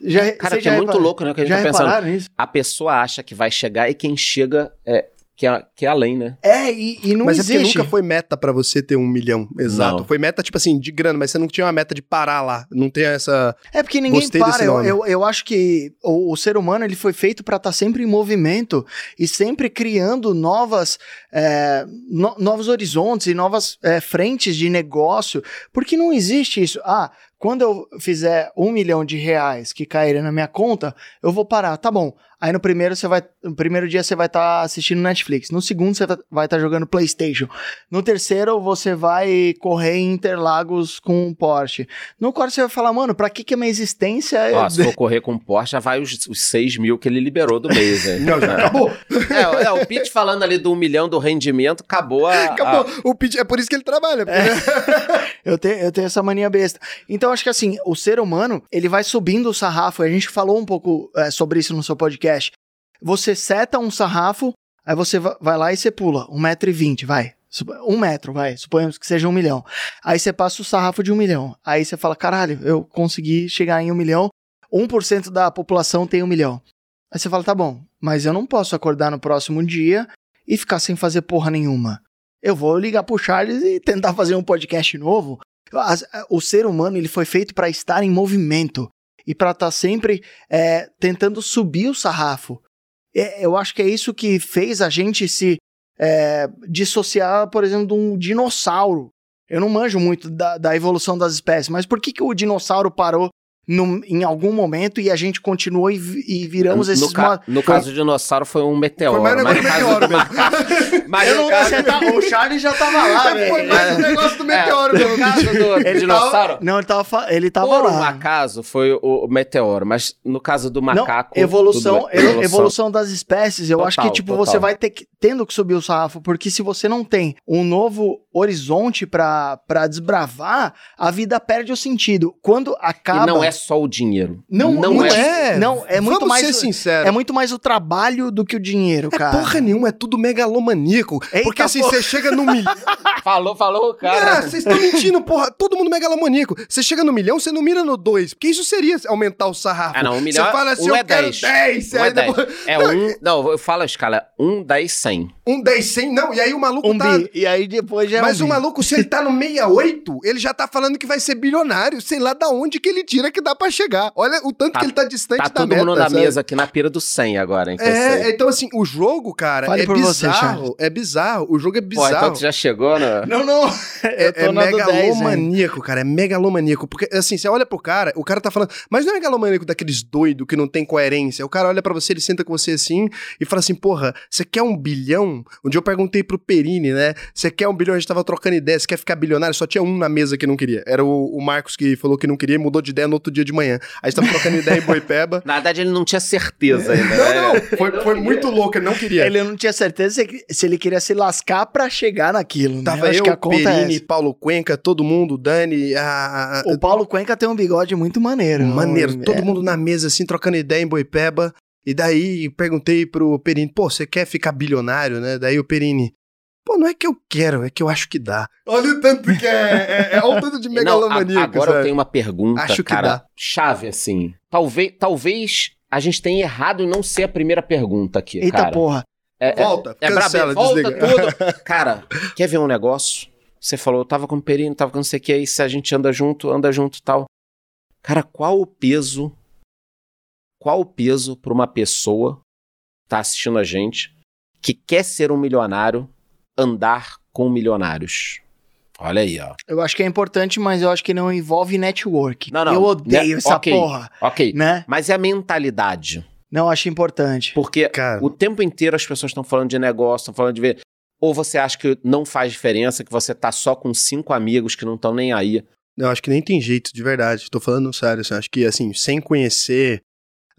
Já, Cara, que é muito repara- louco, né? Que a gente Já tá pensando. A pessoa acha que vai chegar e quem chega é que é, que é além, né? É, e, e não mas é existe. porque nunca foi meta pra você ter um milhão, exato. Não. Foi meta, tipo assim, de grana, mas você não tinha uma meta de parar lá. Não tem essa. É porque ninguém Gostei para. Eu, eu, eu acho que o, o ser humano ele foi feito para estar sempre em movimento e sempre criando novas, é, no- novos horizontes e novas é, frentes de negócio. Porque não existe isso. Ah, quando eu fizer um milhão de reais que caírem na minha conta, eu vou parar. Tá bom. Aí no primeiro você vai, no primeiro dia você vai estar assistindo Netflix. No segundo você vai estar jogando PlayStation. No terceiro você vai correr em Interlagos com um Porsche. No quarto você vai falar, mano, pra que que a minha existência é... Ó, se for correr com o Porsche, já vai os, os 6 mil que ele liberou do mês. né? Não, já acabou. É, é, o Pete falando ali do um milhão do rendimento, acabou a. Acabou. O Pete, é por isso que ele trabalha. porque- Eu tenho, eu tenho essa mania besta. Então, acho que assim, o ser humano, ele vai subindo o sarrafo. A gente falou um pouco é, sobre isso no seu podcast. Você seta um sarrafo, aí você va- vai lá e você pula. Um metro e vinte, vai. Sup- Um metro, vai. Suponhamos que seja um milhão. Aí você passa o sarrafo de um milhão. Aí você fala, caralho, eu consegui chegar em um milhão. 1% da população tem um milhão. Aí você fala, tá bom, mas eu não posso acordar no próximo dia e ficar sem fazer porra nenhuma. Eu vou ligar pro Charles e tentar fazer um podcast novo. O ser humano ele foi feito para estar em movimento e para estar sempre é, tentando subir o sarrafo. É, eu acho que é isso que fez a gente se é, dissociar, por exemplo, de um dinossauro. Eu não manjo muito da, da evolução das espécies, mas por que, que o dinossauro parou num- em algum momento e a gente continuou e, e viramos no, esses... ca- mo- no caso do dinossauro foi um meteoro. Foi mais um mas no do no não, caso- você tá- o Charles já tava lá, Foi velho. mais um negócio do meteoro, é, meu. No caso do Ele dinossauro. Não, ele tava, ele tava Por lá. um acaso foi o, o meteoro, mas no caso do macaco. Não, evolução, tudo bem. evolução. das espécies. Eu Total, acho que tipo total. você vai ter que, tendo que subir o sarrafo, porque se você não tem um novo horizonte pra para desbravar, a vida perde o sentido. Quando acaba E não é só o dinheiro. Não, não, não é. é. Não, é muito Vamos mais ser sinceros. é muito mais o trabalho do que o dinheiro, É cara. porra nenhuma, é tudo megalomaníaco. Eita porque assim, porra. você chega no milhão. Falou, falou cara. vocês estão mentindo, porra. Todo mundo megalomaníaco. Você chega no milhão, você não mira no dois. Porque isso seria aumentar o sarrafo. Ah, não, um milhão Você fala assim, um eu é quero 10. 10. Um é aí 10. depois- É um. Não, eu falo a escala: um, 10, 100. Um 10, 100, não. E aí o maluco um tá... bi. E aí depois já é Mas um o maluco, se ele tá no 68, ele já tá falando que vai ser bilionário. Sei lá da onde que ele tira que dá pra chegar. Olha o tanto Tá- que ele tá distante Tá da todo meta. mundo na sabe? mesa aqui na pira do 100 agora, eu É, sei. então assim, o jogo, cara, Fale é por você, bizarro. é bizarro. O jogo é Pô, bizarro. então tu já chegou no. Não, não. É, é do 10, hein? megalomaníaco, cara. É megalomaníaco. Porque, assim, você olha pro cara, o cara tá falando. Mas não é megalomaníaco daqueles doido que não tem coerência. O cara olha pra você, ele senta com você assim e fala assim: porra, você quer um bilhão? Um dia eu perguntei pro Perini, né? Você quer um bilhão? A gente tava trocando ideia. Você quer ficar bilionário? Só tinha um na mesa que não queria. Era o, o Marcos que falou que não queria e mudou de ideia no outro dia de manhã. Aí a gente tava trocando ideia em Boipeba. Na verdade, ele não tinha certeza ainda. Não, né? não, foi, foi muito louco, ele não queria. Ele não tinha certeza se, ele queria se lascar pra chegar naquilo, né? Tava acho eu, que a conta é Perini, essa. Paulo Cuenca, todo mundo, Dani, a, O Paulo Cuenca tem um bigode muito maneiro. Maneiro, É. todo mundo na mesa, assim, trocando ideia em Boipeba. E daí perguntei pro Perini, pô, você quer ficar bilionário, né? Daí o Perini, pô, não é que eu quero, é que eu acho que dá. Olha o tanto que é, é, é o tanto de Não, megalomaníaco, a- agora eu sabe? tenho uma pergunta, Acho que cara, dá. chave, assim. Talvez, talvez a gente tenha errado em não ser a primeira pergunta aqui, Eita cara. porra. É, é- Volta, é cancela, brabo, volta desliga. tudo. Cara, quer ver um negócio? Você falou, eu tava com o Perino, tava com não sei o que, aí se a gente anda junto, anda junto e tal. Cara, qual o peso, qual o peso pra uma pessoa que tá assistindo a gente, que quer ser um milionário, andar com milionários? Olha aí, ó. Eu acho que é importante, mas eu acho que não envolve network. Não, não, Eu odeio né? essa Ok. porra, Ok, né? mas é a mentalidade. Não acho importante. Porque Cara, o tempo inteiro as pessoas estão falando de negócio, estão falando de ver. Ou você acha que não faz diferença, que você tá só com cinco amigos que não estão nem aí. eu acho que nem tem jeito, de verdade. Tô falando sério, assim, acho que, assim, sem conhecer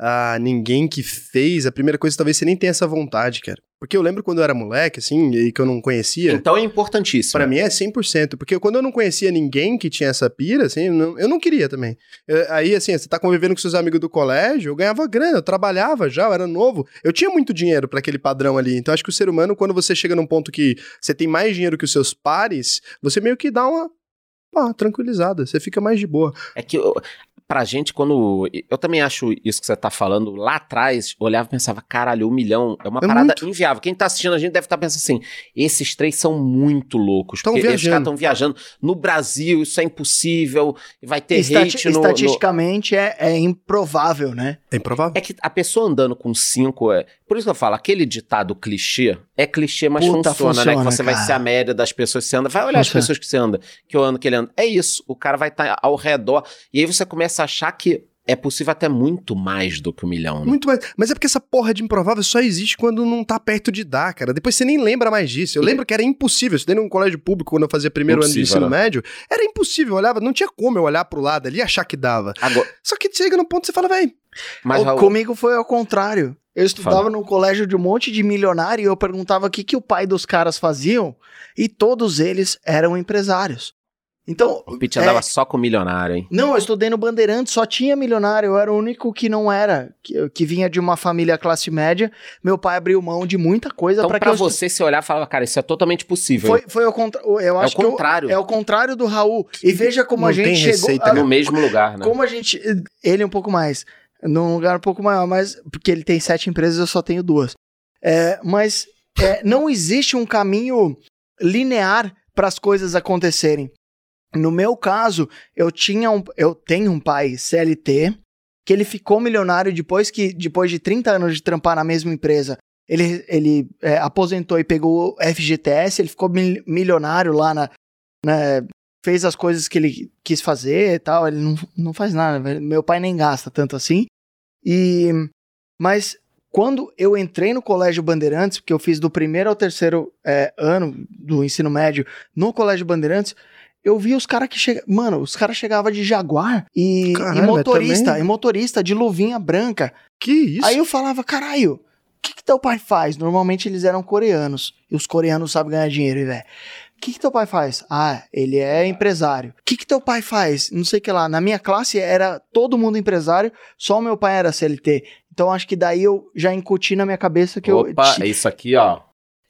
ah, ninguém que fez, a primeira coisa talvez você nem tenha essa vontade, cara. Porque eu lembro quando eu era moleque, assim, e que eu não conhecia... Então é importantíssimo. Pra mim é 100%, porque quando eu não conhecia ninguém que tinha essa pira, assim, eu não, eu não queria também. Eu- aí, assim, você tá convivendo com seus amigos do colégio, eu ganhava grana, eu trabalhava já, eu era novo. Eu tinha muito dinheiro pra aquele padrão ali. Então, acho que o ser humano, quando você chega num ponto que você tem mais dinheiro que os seus pares, você meio que dá uma pá, tranquilizada, você fica mais de boa. É que eu- pra gente, quando. Eu também acho isso que você tá falando. Lá atrás, olhava e pensava, caralho, um milhão é uma É parada muito. inviável. Quem tá assistindo a gente deve estar pensando assim: esses três são muito loucos. Tão porque Esses viajando. caras estão viajando. No Brasil, isso é impossível. Vai ter Estati- hate no- no, estatisticamente É, é improvável, né? É improvável. É que a pessoa andando com cinco é. Por isso que eu falo, aquele ditado clichê é clichê, mas Puta, funciona, né? funciona, Que você vai cara. ser a média das pessoas que você anda. Vai olhar as Funciona. pessoas que você anda, que eu ando, que ele anda. É isso. O cara vai estar ao redor. E aí você começa a achar que é possível até muito mais do que um milhão, né? Muito mais. Mas é porque essa porra de improvável só existe quando não tá perto de dar, cara. Depois você nem lembra mais disso. Eu lembro que era impossível. Eu estudei num colégio público quando eu fazia primeiro ano de Impossível, ensino né? médio. Era impossível. Eu olhava, não tinha como eu olhar pro lado ali e achar que dava. Agora, Só que chega num ponto que você fala, véi, mas O- Raul, Comigo foi ao contrário. Eu estudava num colégio de um monte de milionário e eu perguntava o que, que o pai dos caras faziam e todos eles eram empresários. Então, o Pete é, andava só com milionário, hein? não, eu estudei no Bandeirantes, só tinha milionário, eu era o único que não era, que, que vinha de uma família classe média. Meu pai abriu mão de muita coisa Então, para pra, que eu estu- você se olhar e falar, cara, isso é totalmente possível. Foi, foi o contrário. Eu é acho o contrário. eu- é o contrário do Raul. E veja como a Não gente tem chegou. receita, a- no mesmo lugar, né? Como a gente. Ele um pouco mais. Num lugar um pouco maior, mas. Porque ele tem sete empresas, eu só tenho duas. É, mas é, não existe um caminho linear para as coisas acontecerem. No meu caso, eu tinha um, eu tenho um pai CLT que ele ficou milionário depois que depois de 30 anos de trampar na mesma empresa. Ele, ele é, aposentou e pegou o FGTS, ele ficou mil- milionário lá na, na- fez as coisas que ele quis fazer e tal, ele não, não faz nada, meu pai nem gasta tanto assim. E mas quando eu entrei no Colégio Bandeirantes, porque eu fiz do primeiro ao terceiro é, ano do ensino médio no Colégio Bandeirantes, eu vi os caras que chegam. Mano, os caras chegavam de Jaguar e, Caralho, e mas motorista, também- e motorista de luvinha branca. que isso? Aí eu falava, caralho, o que, que teu pai faz? Normalmente eles eram coreanos. E os coreanos sabem ganhar dinheiro, velho. O que, que teu pai faz? Ah, ele é empresário. O que, que teu pai faz? Não sei o que lá. Na minha classe era todo mundo empresário, só o meu pai era CLT. Então acho que daí eu já incuti na minha cabeça que Opa, eu. ti- isso aqui, ó.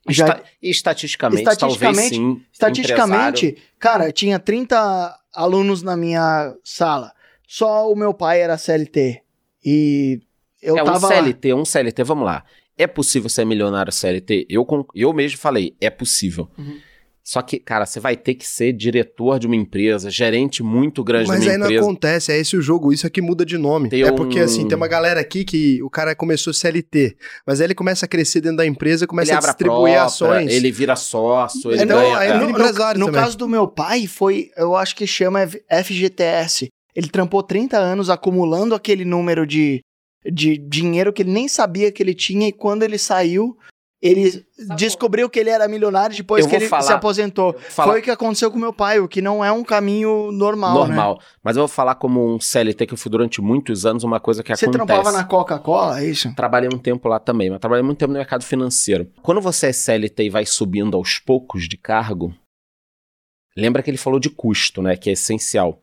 Já- Esta- estatisticamente, Estatisticamente- talvez sim. Estatisticamente, empresário. cara, tinha 30 alunos na minha sala. Só o meu pai era CLT. E eu é um tava. lá. CLT, um CLT, vamos lá. É possível ser milionário CLT? Eu, eu mesmo falei, é possível. Uhum. Só que, cara, você vai ter que ser diretor de uma empresa, gerente muito grande Mas de uma aí não empresa. acontece, é esse o jogo, isso aqui muda de nome. Tem é um- porque, assim, tem uma galera aqui que o cara começou CLT, mas aí ele começa a crescer dentro da empresa, começa ele a distribuir própria, ações. ele vira sócio, ele Então, ganha... aí é. no, empresário no, no caso do meu pai, foi, eu acho que chama FGTS. Ele trampou 30 anos acumulando aquele número de, de dinheiro que ele nem sabia que ele tinha, e quando ele saiu, ele descobriu que ele era milionário depois Eu que ele falar- se aposentou. Foi o que aconteceu com meu pai, o que não é um caminho normal. Né? normal. Mas eu vou falar como um CLT que eu fui durante muitos anos, uma coisa que Você acontece. trampava na Coca-Cola, é isso? Trabalhei um tempo lá também, mas trabalhei muito tempo no mercado financeiro. Quando você é CLT e vai subindo aos poucos de cargo, lembra que ele falou de custo, né? Que é essencial.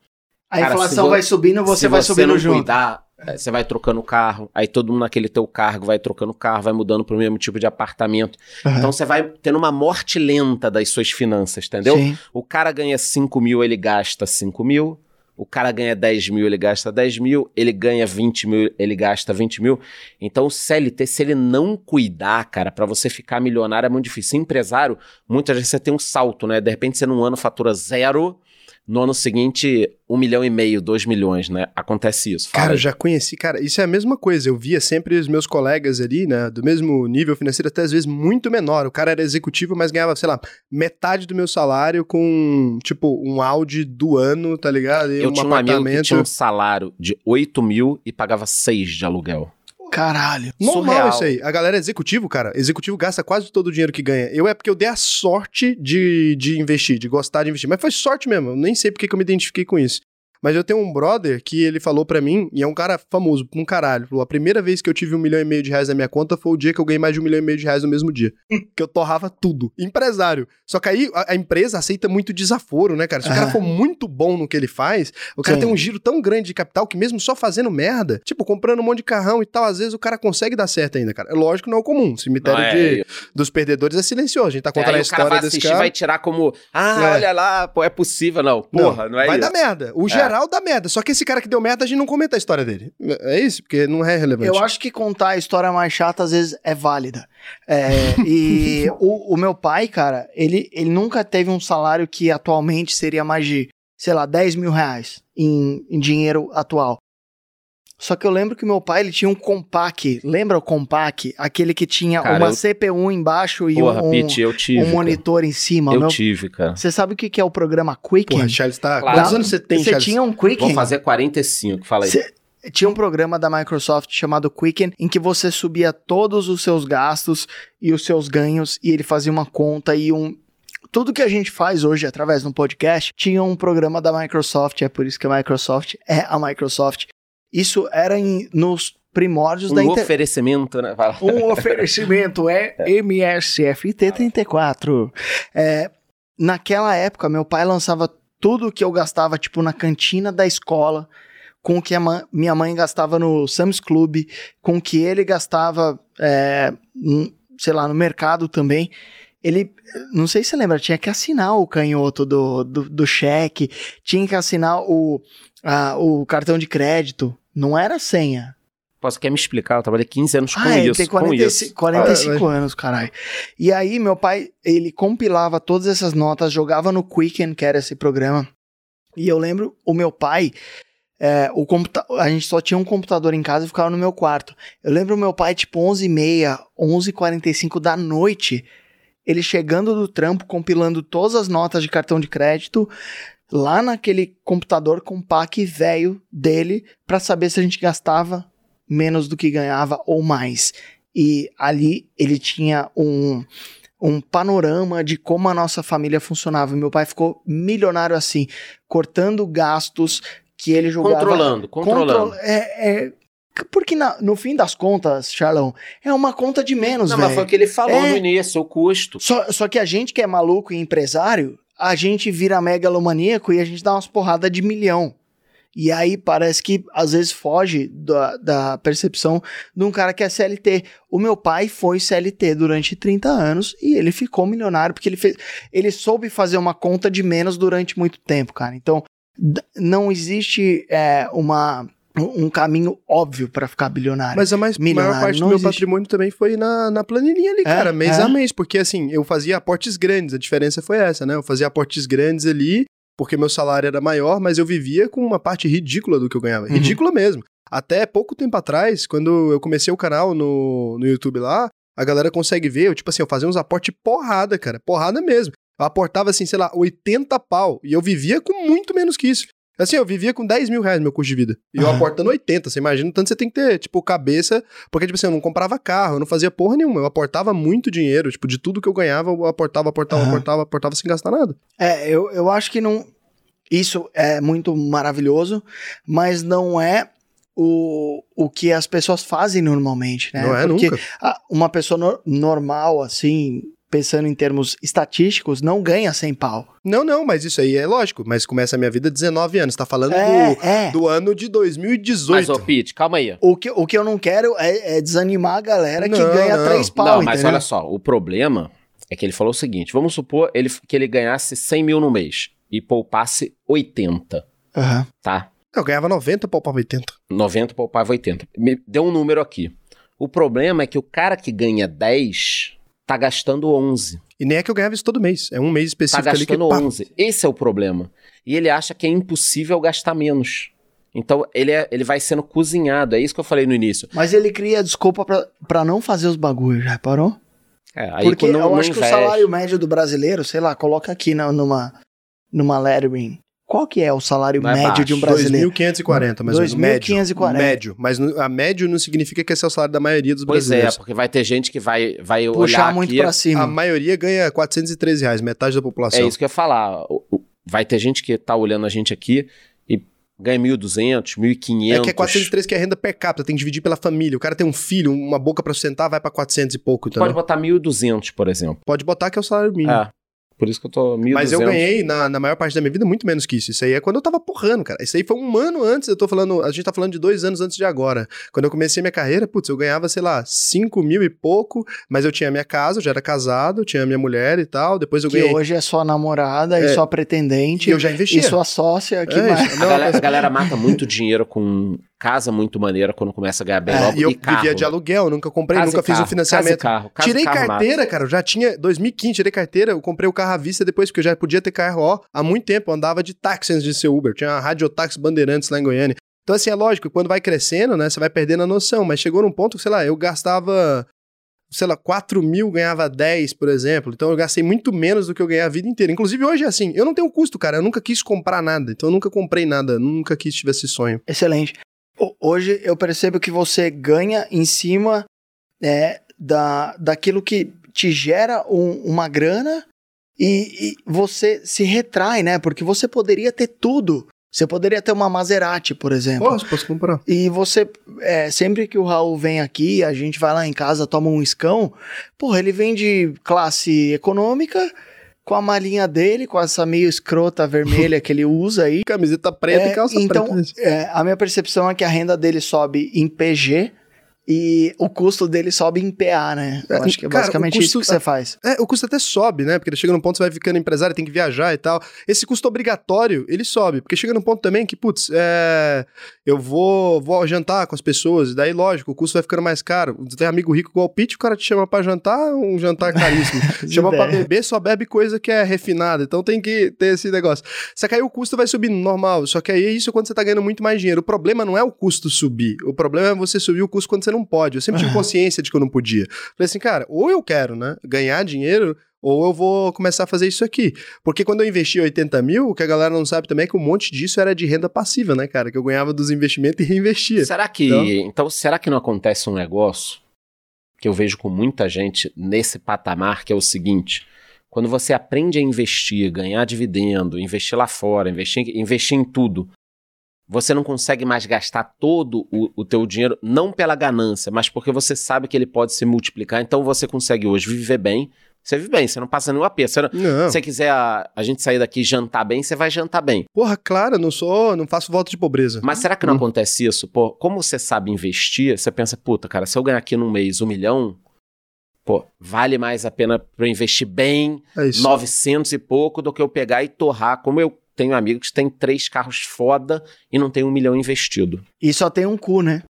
A Cara, inflação vai subindo, você vai você subindo não junto. cuidar, você vai trocando carro, aí todo mundo naquele teu cargo vai trocando carro, vai mudando pro mesmo tipo de apartamento. Aham. Então você vai tendo uma morte lenta das suas finanças, entendeu? Sim. O cara ganha 5 mil, ele gasta 5 mil. o cara ganha 10 mil, ele gasta 10 mil, ele ganha 20 mil, ele gasta 20 mil. Então o CLT, se ele não cuidar, cara, para você ficar milionário é muito difícil. Empresário, muitas vezes você tem um salto, né? De repente você num ano fatura zero, no ano seguinte, um milhão e meio, dois milhões, né? Acontece isso. Cara, aí. já conheci, cara, isso é a mesma coisa. Eu via sempre os meus colegas ali, né, do mesmo nível financeiro, até às vezes muito menor. O cara era executivo, mas ganhava, sei lá, metade do meu salário com, tipo, um Audi do ano, tá ligado? E eu um tinha um amigo que tinha um salário de 8 mil e pagava 6 de aluguel. Caralho. Normal surreal. isso aí. A galera é executivo, cara. Executivo gasta quase todo o dinheiro que ganha. Eu é porque eu dei a sorte de, de investir, de gostar de investir. Mas foi sorte mesmo. Eu nem sei porque que eu me identifiquei com isso. Mas eu tenho um brother que ele falou para mim, e é um cara famoso, um caralho. Falou, a primeira vez que eu tive um milhão e meio de reais na minha conta foi o dia que eu ganhei mais de um milhão e meio de reais no mesmo dia. que eu torrava tudo. Empresário. Só que aí a, a empresa aceita muito desaforo, né, cara? Se o cara for muito bom no que ele faz, o cara Sim. tem um giro tão grande de capital que mesmo só fazendo merda, tipo, comprando um monte de carrão e tal, às vezes o cara consegue dar certo ainda, cara. É lógico que não é o comum. O cemitério é, de, dos perdedores é silencioso. A gente tá contando é, a história vai desse cara. vai tirar como, ah, é. olha lá, pô, é possível. Não, porra, não, não é vai isso. Vai dar merda. O é. Geral dá merda. Só que esse cara que deu merda, a gente não comenta a história dele. É isso? Porque não é relevante. Eu acho que contar a história mais chata, às vezes, é válida. É, e o, o, meu pai, cara, ele, ele nunca teve um salário que atualmente seria mais de, sei lá, 10 mil reais em, em dinheiro atual. Só que eu lembro que meu pai ele tinha um Compaq. Lembra o Compaq? Aquele que tinha cara, uma eu... CPU embaixo e Porra, um, Pete, eu tive, um monitor em cima. Eu meu... tive, cara. Você sabe o que é o programa Quicken? Porra, Charles, tá... Claro. Quantos anos você tem, Você tinha um Quicken? Vou fazer 45, fala aí. Cê... Tinha um programa da Microsoft chamado Quicken, em que você subia todos os seus gastos e os seus ganhos, e ele fazia uma conta e um, tudo que a gente faz hoje através de um podcast tinha um programa da Microsoft, é por isso que a Microsoft é a Microsoft. Isso era em, nos primórdios um da internet. Um oferecimento, né? Um oferecimento é MSFT34. É, naquela época, meu pai lançava tudo que eu gastava, tipo, na cantina da escola, com o que a minha mãe gastava no Sam's Club, com o que ele gastava, é, sei lá, no mercado também. Ele, não sei se você lembra, tinha que assinar o canhoto do, do, do cheque, tinha que assinar o, ah, o cartão de crédito não era senha. Posso quer me explicar? Eu trabalhei 15 anos com ah, isso. Tem 45, 45 ah, anos, caralho. E aí, meu pai, ele compilava todas essas notas, jogava no Quicken, que era esse programa. E eu lembro, o meu pai, é, o computa a gente só tinha um computador em casa e ficava no meu quarto. Eu lembro o meu pai, tipo, 11h30, 11h45 da noite, ele chegando do trampo, compilando todas as notas de cartão de crédito, lá naquele computador compact velho dele para saber se a gente gastava menos do que ganhava ou mais. E ali ele tinha um, um panorama de como a nossa família funcionava. Meu pai ficou milionário assim, cortando gastos que ele jogava. Controlando, controlando. Contro é, é, porque na, no fim das contas, Charlão, é uma conta de menos, Não, véio. mas foi o que ele falou é, no início, o custo. Só, só que a gente que é maluco e empresário, a gente vira megalomaníaco e a gente dá umas porradas de milhão. E aí parece que às vezes foge da, da, percepção de um cara que é CLT. O meu pai foi CLT durante 30 anos e ele ficou milionário porque ele fez. Ele soube fazer uma conta de menos durante muito tempo, cara. Então, não existe é, uma um caminho óbvio para ficar bilionário. Mas a mais, maior parte do meu existe. patrimônio também foi na, na planilhinha ali, é, cara, mês é. a mês, porque assim, eu fazia aportes grandes, a diferença foi essa, né? Eu fazia aportes grandes ali, porque meu salário era maior, mas eu vivia com uma parte ridícula do que eu ganhava. Uhum. Ridícula mesmo. Até pouco tempo atrás, quando eu comecei o canal no, no YouTube lá, a galera consegue ver, eu, tipo assim, eu fazia uns aportes porrada, cara, porrada mesmo. Eu aportava, assim, sei lá, 80 pau. E eu vivia com muito menos que isso. Assim, eu vivia com 10 mil reais no meu custo de vida. E eu aportando 80. Você imagina o tanto você tem que ter, tipo, cabeça. Porque, tipo assim, eu não comprava carro, eu não fazia porra nenhuma. Eu aportava muito dinheiro. Tipo, de tudo que eu ganhava, eu aportava, aportava, aportava, aportava sem gastar nada. É, eu, eu acho que não. Isso é muito maravilhoso, mas não é o, o que as pessoas fazem normalmente, né? Não é Porque nunca. uma pessoa no, normal, assim, pensando em termos estatísticos, não ganha 100 pau. Não, não, mas isso aí é lógico. Mas começa a minha vida 19 anos. Tá falando é, do, é. do ano de 2018. Mas, ô, Pete, calma aí. O que, o que eu não quero é, é desanimar a galera não, que ganha não. 3 pau, Não, mas entendeu? olha só, o problema é que ele falou o seguinte, vamos supor ele, que ele ganhasse 100 mil no mês e poupasse 80. Aham. tá? Eu ganhava 90, poupava 80. 90 poupava 80. Me deu um número aqui. O problema é que o cara que ganha 10 tá gastando 11. E nem é que eu ganhava isso todo mês. É um mês Tá específico ali que gastando pá, 11. Esse é o problema. E ele acha que é impossível gastar menos. Então ele, é- ele vai sendo cozinhado. É isso que eu falei no início. Mas ele cria desculpa pra, pra não fazer os bagulhos, já reparou? É, aí Porque quando eu não acho que o investe- salário médio do brasileiro, sei lá, coloca aqui na- numa, numa lettering. Qual que é o salário Não é médio de um brasileiro? 2.540, mas médio. 2.540. Médio. Mas no- a médio não significa que esse é o salário da maioria dos Pois é, brasileiros. porque vai ter gente que vai, vai Puxar olhar muito aqui... pra cima. A maioria ganha 413 reais, metade da população. É isso que eu ia falar. Vai ter gente que tá olhando a gente aqui e ganha 1.200, 1.500. É que é 403 que é renda per capita, tem que dividir pela família. O cara tem um filho, uma boca pra sustentar, vai pra 400 e pouco, entendeu? Pode botar 1.200, por exemplo. Pode botar que é o salário mínimo. É. Por isso que eu tô 1.200. Mas eu ganhei, na, na maior parte da minha vida, muito menos que isso. Isso aí é quando eu tava porrando, cara. Isso aí foi um ano antes, eu tô falando, a gente tá falando de dois anos antes de agora. Quando eu comecei minha carreira, putz, eu ganhava, sei lá, 5 mil e pouco, mas eu tinha minha casa, eu já era casado, tinha minha mulher e tal, depois eu Que ganhei. hoje é sua namorada e É. sua pretendente E eu já investia. e sua sócia que É isso. A galera, a galera mata muito dinheiro com casa muito maneira quando começa a ganhar bem É, logo. E eu carro. vivia de aluguel, nunca comprei, Casa e nunca fiz um carro, financiamento. Casa e carro, casa e tirei carro carteira, cara. Eu já tinha. 2015, tirei carteira. Eu comprei o carro à vista depois, porque eu já podia ter carro ó, há muito tempo. Eu andava de táxi antes de ser Uber. Tinha uma radiotáxi Bandeirantes lá em Goiânia. Então, assim, é lógico, quando vai crescendo, né, você vai perdendo a noção. Mas chegou num ponto, que, sei lá, eu gastava, sei lá, 4 mil, ganhava 10, por exemplo. Então, eu gastei muito menos do que eu ganhei a vida inteira. Inclusive, hoje é assim, eu não tenho custo, cara. Eu nunca quis comprar nada. Então, eu nunca comprei nada. Nunca quis tive esse sonho. Excelente. Ho- Hoje eu percebo que você ganha em cima é, da, daquilo que te gera um- uma grana e, e você se retrai, né? Porque você poderia ter tudo. Você poderia ter uma Maserati, por exemplo. Posso, posso comprar. E você, é, sempre que o Raul vem aqui, a gente vai lá em casa, toma um escão, porra, ele vem de classe econômica, com a malinha dele, com essa meio escrota vermelha que ele usa aí. Camiseta preta É, e calça então, preta. é, a minha percepção é que a renda dele sobe em PG e o custo dele sobe em PA, né? Eu É, acho que é cara, basicamente o isso custo- que você faz. É, o custo até sobe, né? Porque chega num ponto, você vai ficando empresário, tem que viajar e tal. Esse custo obrigatório, ele sobe. Porque chega num ponto também que, putz, é, eu vou, vou jantar com as pessoas, e daí, lógico, o custo vai ficando mais caro. Você tem amigo rico igual o Pete, o cara te chama pra jantar, um jantar caríssimo. chama pra ideia. beber, só bebe coisa que é refinada. Então tem que ter esse negócio. Só que aí o custo vai subindo normal. Só que aí é isso quando você tá ganhando muito mais dinheiro. O problema não é o custo subir. O problema é você subir o custo quando você não pode. Eu sempre tive consciência de que eu não podia. Falei assim, cara, ou eu quero, né, ganhar dinheiro, ou eu vou começar a fazer isso aqui. Porque quando eu investi 80 mil, o que a galera não sabe também é que um monte disso era de renda passiva, né, cara? Que eu ganhava dos investimentos e reinvestia. Será que. Então- Então, será que não acontece um negócio que eu vejo com muita gente nesse patamar, que é o seguinte: quando você aprende a investir, ganhar dividendo, investir lá fora, investir, investir em tudo, você não consegue mais gastar todo o, o teu dinheiro, não pela ganância, mas porque você sabe que ele pode se multiplicar. Então você consegue hoje viver bem. Você vive bem, você não passa nenhum aperto. Você não- Não. Se você quiser a, a gente sair daqui e jantar bem, você vai jantar bem. Porra, claro, não sou, não faço voto de pobreza. Mas será que não Hum. acontece isso? Pô, como você sabe investir, você pensa, puta, cara, se eu ganhar aqui num mês um milhão, pô, vale mais a pena pra eu investir bem, É isso. 900 e pouco, do que eu pegar e torrar. Como eu tenho amigos que têm três carros foda e não tem um milhão investido. E só tem um cu, né?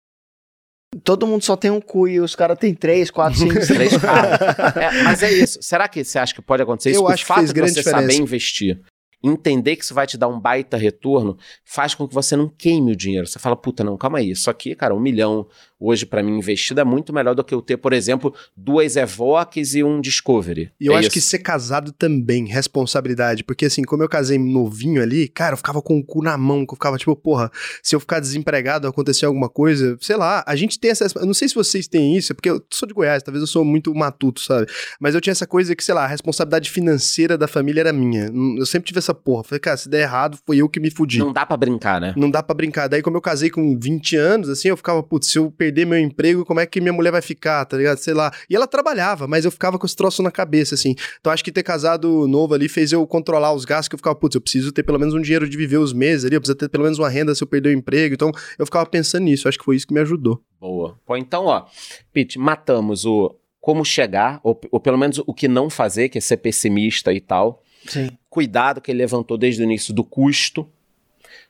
Todo mundo só tem um cu e os caras têm três, quatro, cinco. Três carros. É, mas é isso. Será que você acha que pode acontecer isso? Eu o acho que fato fez de grande você diferença. saber investir, entender que isso vai te dar um baita retorno, faz com que você não queime o dinheiro. Você fala, puta, não, calma aí. Isso aqui, cara, um milhão hoje pra mim investido é muito melhor do que eu ter, por exemplo, duas Evoques e um Discovery. E eu É acho isso. que ser casado também, responsabilidade. Porque assim, como eu casei novinho ali, cara, eu ficava com o cu na mão, que eu ficava tipo, porra, se eu ficar desempregado, acontecer alguma coisa, sei lá, a gente tem essa. Eu não sei se vocês têm isso, é porque eu sou de Goiás, talvez eu sou muito matuto, sabe? Mas eu tinha essa coisa que, sei lá, a responsabilidade financeira da família era minha. Eu sempre tive essa porra. Falei, cara, se der errado, foi eu que me fudi. Não dá pra brincar, né? Não dá pra brincar. Daí, como eu casei com 20 anos, assim, eu ficava, putz, se eu perder meu emprego, como é que minha mulher vai ficar, tá ligado? Sei lá. E ela trabalhava, mas eu ficava com esse troço na cabeça, assim. Então, acho que ter casado novo ali fez eu controlar os gastos, que eu ficava, putz, eu preciso ter pelo menos um dinheiro de viver os meses ali, eu preciso ter pelo menos uma renda se eu perder o emprego. Então, eu ficava pensando nisso. Acho que foi isso que me ajudou. Boa. Então, ó, Pete, matamos o como chegar, ou, ou pelo menos o que não fazer, que é ser pessimista e tal. Sim. Cuidado que ele levantou desde o início do custo.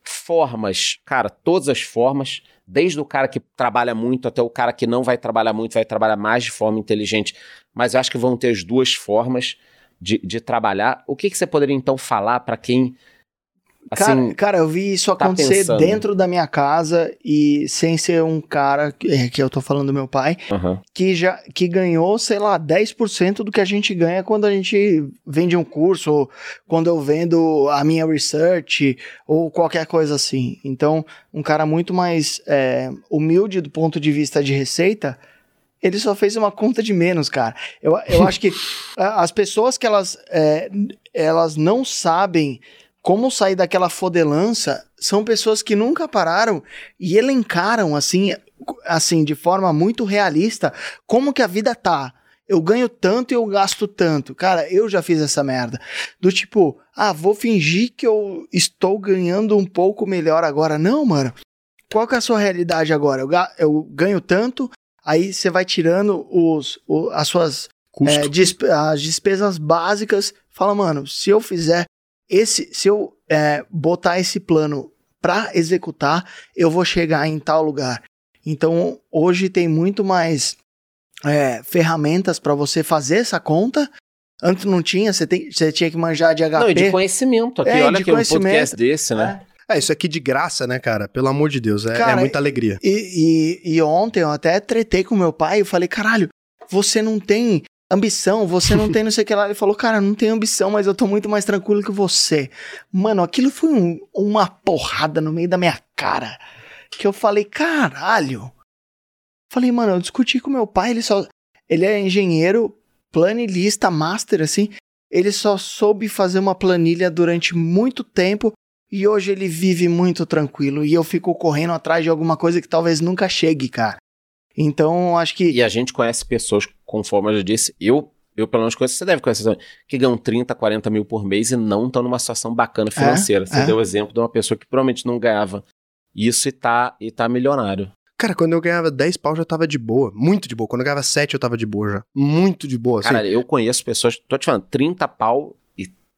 Formas, cara, todas as formas, desde o cara que trabalha muito até o cara que não vai trabalhar muito, vai trabalhar mais de forma inteligente. Mas eu acho que vão ter as duas formas de, de trabalhar. O que, que você poderia então falar para quem assim, cara, eu vi isso tá acontecer pensando. dentro da minha casa e sem ser um cara, que, é, que eu tô falando do meu pai, aham. que já que ganhou, sei lá, 10% do que a gente ganha quando a gente vende um curso, ou quando eu vendo a minha research, ou qualquer coisa assim. Então, um cara muito mais é, humilde do ponto de vista de receita, ele só fez uma conta de menos, cara. Eu, eu acho que as pessoas que elas, é, elas não sabem como sair daquela fodelança são pessoas que nunca pararam e elencaram assim, assim de forma muito realista como que a vida tá. Eu ganho tanto e eu gasto tanto. Cara, eu já fiz essa merda. Do tipo, ah, vou fingir que eu estou ganhando um pouco melhor agora. Não, mano. Qual que é a sua realidade agora? Eu, ga- eu ganho tanto, aí você vai tirando os, o- as suas é, as despesas básicas. Fala, mano, se eu fizer esse, se eu é, botar esse plano pra executar, eu vou chegar em tal lugar. Então, hoje tem muito mais é, ferramentas pra você fazer essa conta. Antes não tinha, você, tem, você tinha que manjar de HP. Não, e de conhecimento aqui. É, Olha de aqui um podcast desse, né? É, isso aqui de graça, né, cara? Pelo amor de Deus, é, é Cara, muita alegria. E, e, e ontem eu até tretei com meu pai. Eu falei, caralho, você não tem ambição, você não tem não sei o que lá. Ele falou, cara, não tenho ambição, mas eu tô muito mais tranquilo que você. Mano, aquilo foi um- uma porrada no meio da minha cara. Que eu falei, caralho. Falei, mano, eu discuti com meu pai, ele só. Ele é engenheiro, planilista, master, assim. Ele só soube fazer uma planilha durante muito tempo e hoje ele vive muito tranquilo. E eu fico correndo atrás de alguma coisa que talvez nunca chegue, cara. Então, acho que. E a gente conhece pessoas, conforme eu já disse, eu, eu pelo menos conheço, você deve conhecer também, que ganham 30, 40 mil por mês e não estão numa situação bacana financeira. você é. deu o exemplo de uma pessoa que provavelmente não ganhava isso e tá, e tá milionário. Cara, quando eu ganhava 10 pau já tava de boa. Muito de boa. Quando eu ganhava 7 eu tava de boa já. Muito de boa. assim. Cara, eu conheço pessoas, tô te falando, 30 pau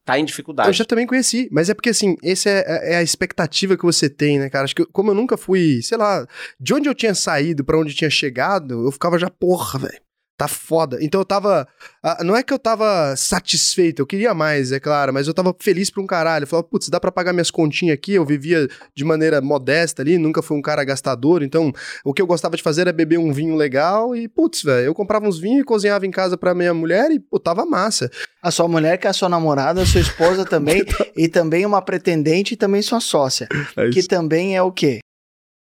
tá em dificuldade. Eu já também conheci, mas é porque assim, essa é, é a expectativa que você tem, né, cara? Acho que como eu nunca fui, sei lá, de onde eu tinha saído pra onde eu tinha chegado, eu ficava já, porra, velho. Tá foda. Então eu tava. ah, não é que eu tava satisfeito, eu queria mais, é claro, mas eu tava feliz pra um caralho. Eu falava, putz, dá pra pagar minhas continhas aqui. Eu vivia de maneira modesta ali, nunca fui um cara gastador. Então o que eu gostava de fazer era beber um vinho legal e, putz, velho, eu comprava uns vinhos e cozinhava em casa pra minha mulher e, pô, tava massa. A sua mulher, que é a sua namorada, a sua esposa também, e também uma pretendente e também sua sócia. É Que também é o quê?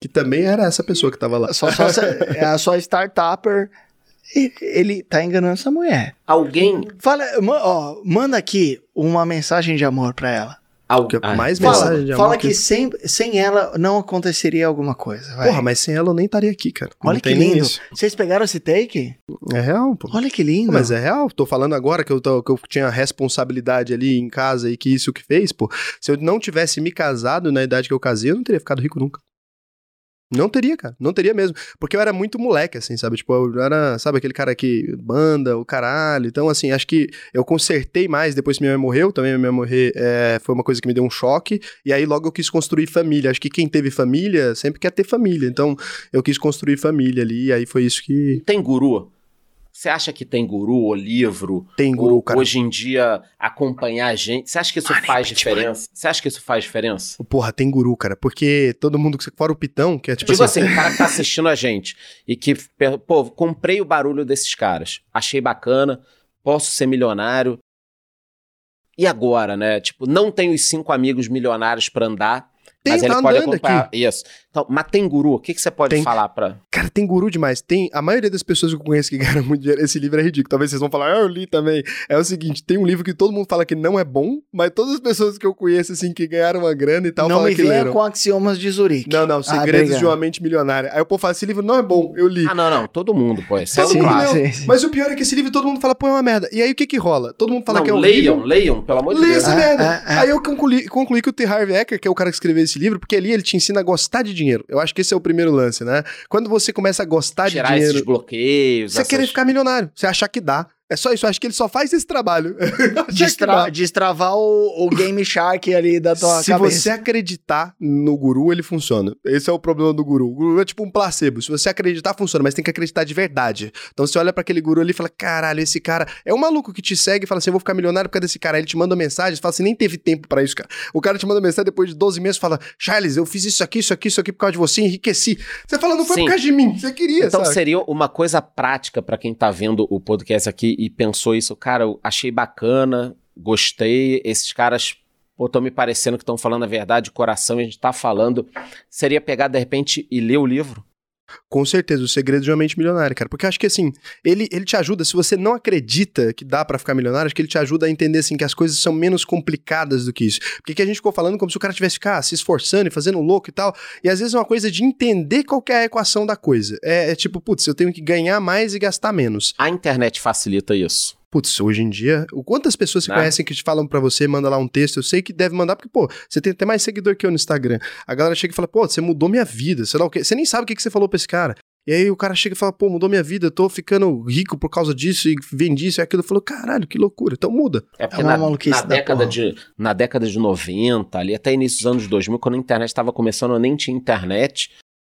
Que também era essa pessoa que tava lá. A sua sócia é a sua startupper. Ele tá enganando essa mulher. Alguém. Fala, ó, manda aqui uma mensagem de amor pra ela. Alguém Que- mais Fala, mensagem de amor fala que- que sem, sem ela não aconteceria alguma coisa. vai. Porra, mas sem ela eu nem estaria aqui, cara. Olha Não que lindo. isso. Vocês pegaram esse take? É real, pô. Olha que lindo. Mas é real, tô falando agora que eu, tô- que eu tinha responsabilidade ali em casa e que isso que fez, pô. Se eu não tivesse me casado na idade que eu casei, eu não teria ficado rico nunca. Não teria, cara. Não teria mesmo. Porque eu era muito moleque, assim, sabe? Tipo, eu era, sabe, aquele cara que banda, o caralho. Então, assim, acho que eu consertei mais depois que minha mãe morreu. Também minha mãe morrer é, foi uma coisa que me deu um choque. E aí logo eu quis construir família. Acho que quem teve família sempre quer ter família. Então, eu quis construir família ali. E aí foi isso que Tem guru? Você acha que tem guru ou livro? tem guru, ou, cara. Hoje em dia, acompanhar a gente. Você acha que isso faz diferença? Você acha que isso faz diferença? Porra, tem guru, cara. Porque todo mundo, que fora o Pitão, que é tipo Digo assim, assim, o cara que tá assistindo a gente e que, pô, comprei o barulho desses caras, achei bacana, posso ser milionário. E agora, né? Tipo, não tenho os cinco amigos milionários pra andar, Tem, mas ele tá pode andando acompanhar. Isso. Então, mas tem guru, o que, que você pode Tem. falar pra. Cara, tem guru demais. Tem a maioria das pessoas que eu conheço que ganharam muito dinheiro. Esse livro é ridículo. Talvez vocês vão falar, ah, eu li também. É o seguinte: tem um livro que todo mundo fala que não é bom, mas todas as pessoas que eu conheço, assim, que ganharam uma grana e tal, não falam me que venha leram. com axiomas de Zurique. Não, não, Ah, Segredos de obrigado. uma Mente Milionária. Aí o povo fala: esse livro não é bom, eu li. Ah, não, não, todo mundo, pô. Esse é Todo um sim, sim, sim. Mas o pior é que esse livro todo mundo fala, pô, é uma merda. E aí o que que rola? Todo mundo fala Não, que é leiam, horrível. leiam, pelo amor de Deus. essa É, merda. é, é. Aí eu concluí, concluí que o T. Harv Eker, que é o cara que escreveu esse livro, porque ali ele te ensina a gostar de dinheiro. Eu acho que esse é o primeiro lance, né? Quando você começa a gostar Tirar de dinheiro. esses bloqueios. Você essas- querer ficar milionário, você achar que dá. É só isso, eu acho que ele só faz esse trabalho. Destra destravar o, o Game Shark ali da tua Se cabeça. você acreditar no guru, ele funciona. Esse é o problema do guru. O guru é tipo um placebo. Se você acreditar, funciona, mas tem que acreditar de verdade. Então você olha pra aquele guru ali e fala: caralho, esse cara é um maluco que te segue e fala assim: eu vou ficar milionário por causa desse cara. Aí ele te manda mensagem, fala assim: nem teve tempo pra isso, cara. O cara te manda mensagem depois de 12 meses fala: Charles, eu fiz isso aqui, isso aqui, isso aqui por causa de você, enriqueci. Você fala: não foi Sim. por causa de mim, você queria, Então sabe? seria uma coisa prática pra quem tá vendo o podcast aqui e pensou isso, cara, eu achei bacana, gostei, esses caras estão me parecendo que estão falando a verdade de coração e a gente tá falando. Seria pegar de repente e ler o livro? Com certeza, o segredo de uma mente milionária, cara. Porque eu acho que assim, ele, ele te ajuda, se você não acredita que dá pra ficar milionário, acho que ele te ajuda a entender assim que as coisas são menos complicadas do que isso. Porque que a gente ficou falando como se o cara tivesse ficar se esforçando e fazendo louco e tal. E às vezes é uma coisa de entender qual é a equação da coisa. É, é tipo, putz, eu tenho que ganhar mais e gastar menos. A internet facilita isso. Putz, hoje em dia, o quantas pessoas se Né? conhecem que te falam pra você, manda lá um texto, eu sei que deve mandar, porque, pô, você tem até mais seguidor que eu no Instagram. A galera chega e fala, pô, você mudou minha vida, sei lá o quê. Você nem sabe o que, que você falou pra esse cara. E aí o cara chega e fala, pô, mudou minha vida, eu tô ficando rico por causa disso, e vendi isso e aquilo. Eu falo, caralho, que loucura. Então muda. É porque É uma na, maluquice na da década porra. de, na década de 90, ali até início dos anos 2000, quando a internet estava começando, eu nem tinha internet.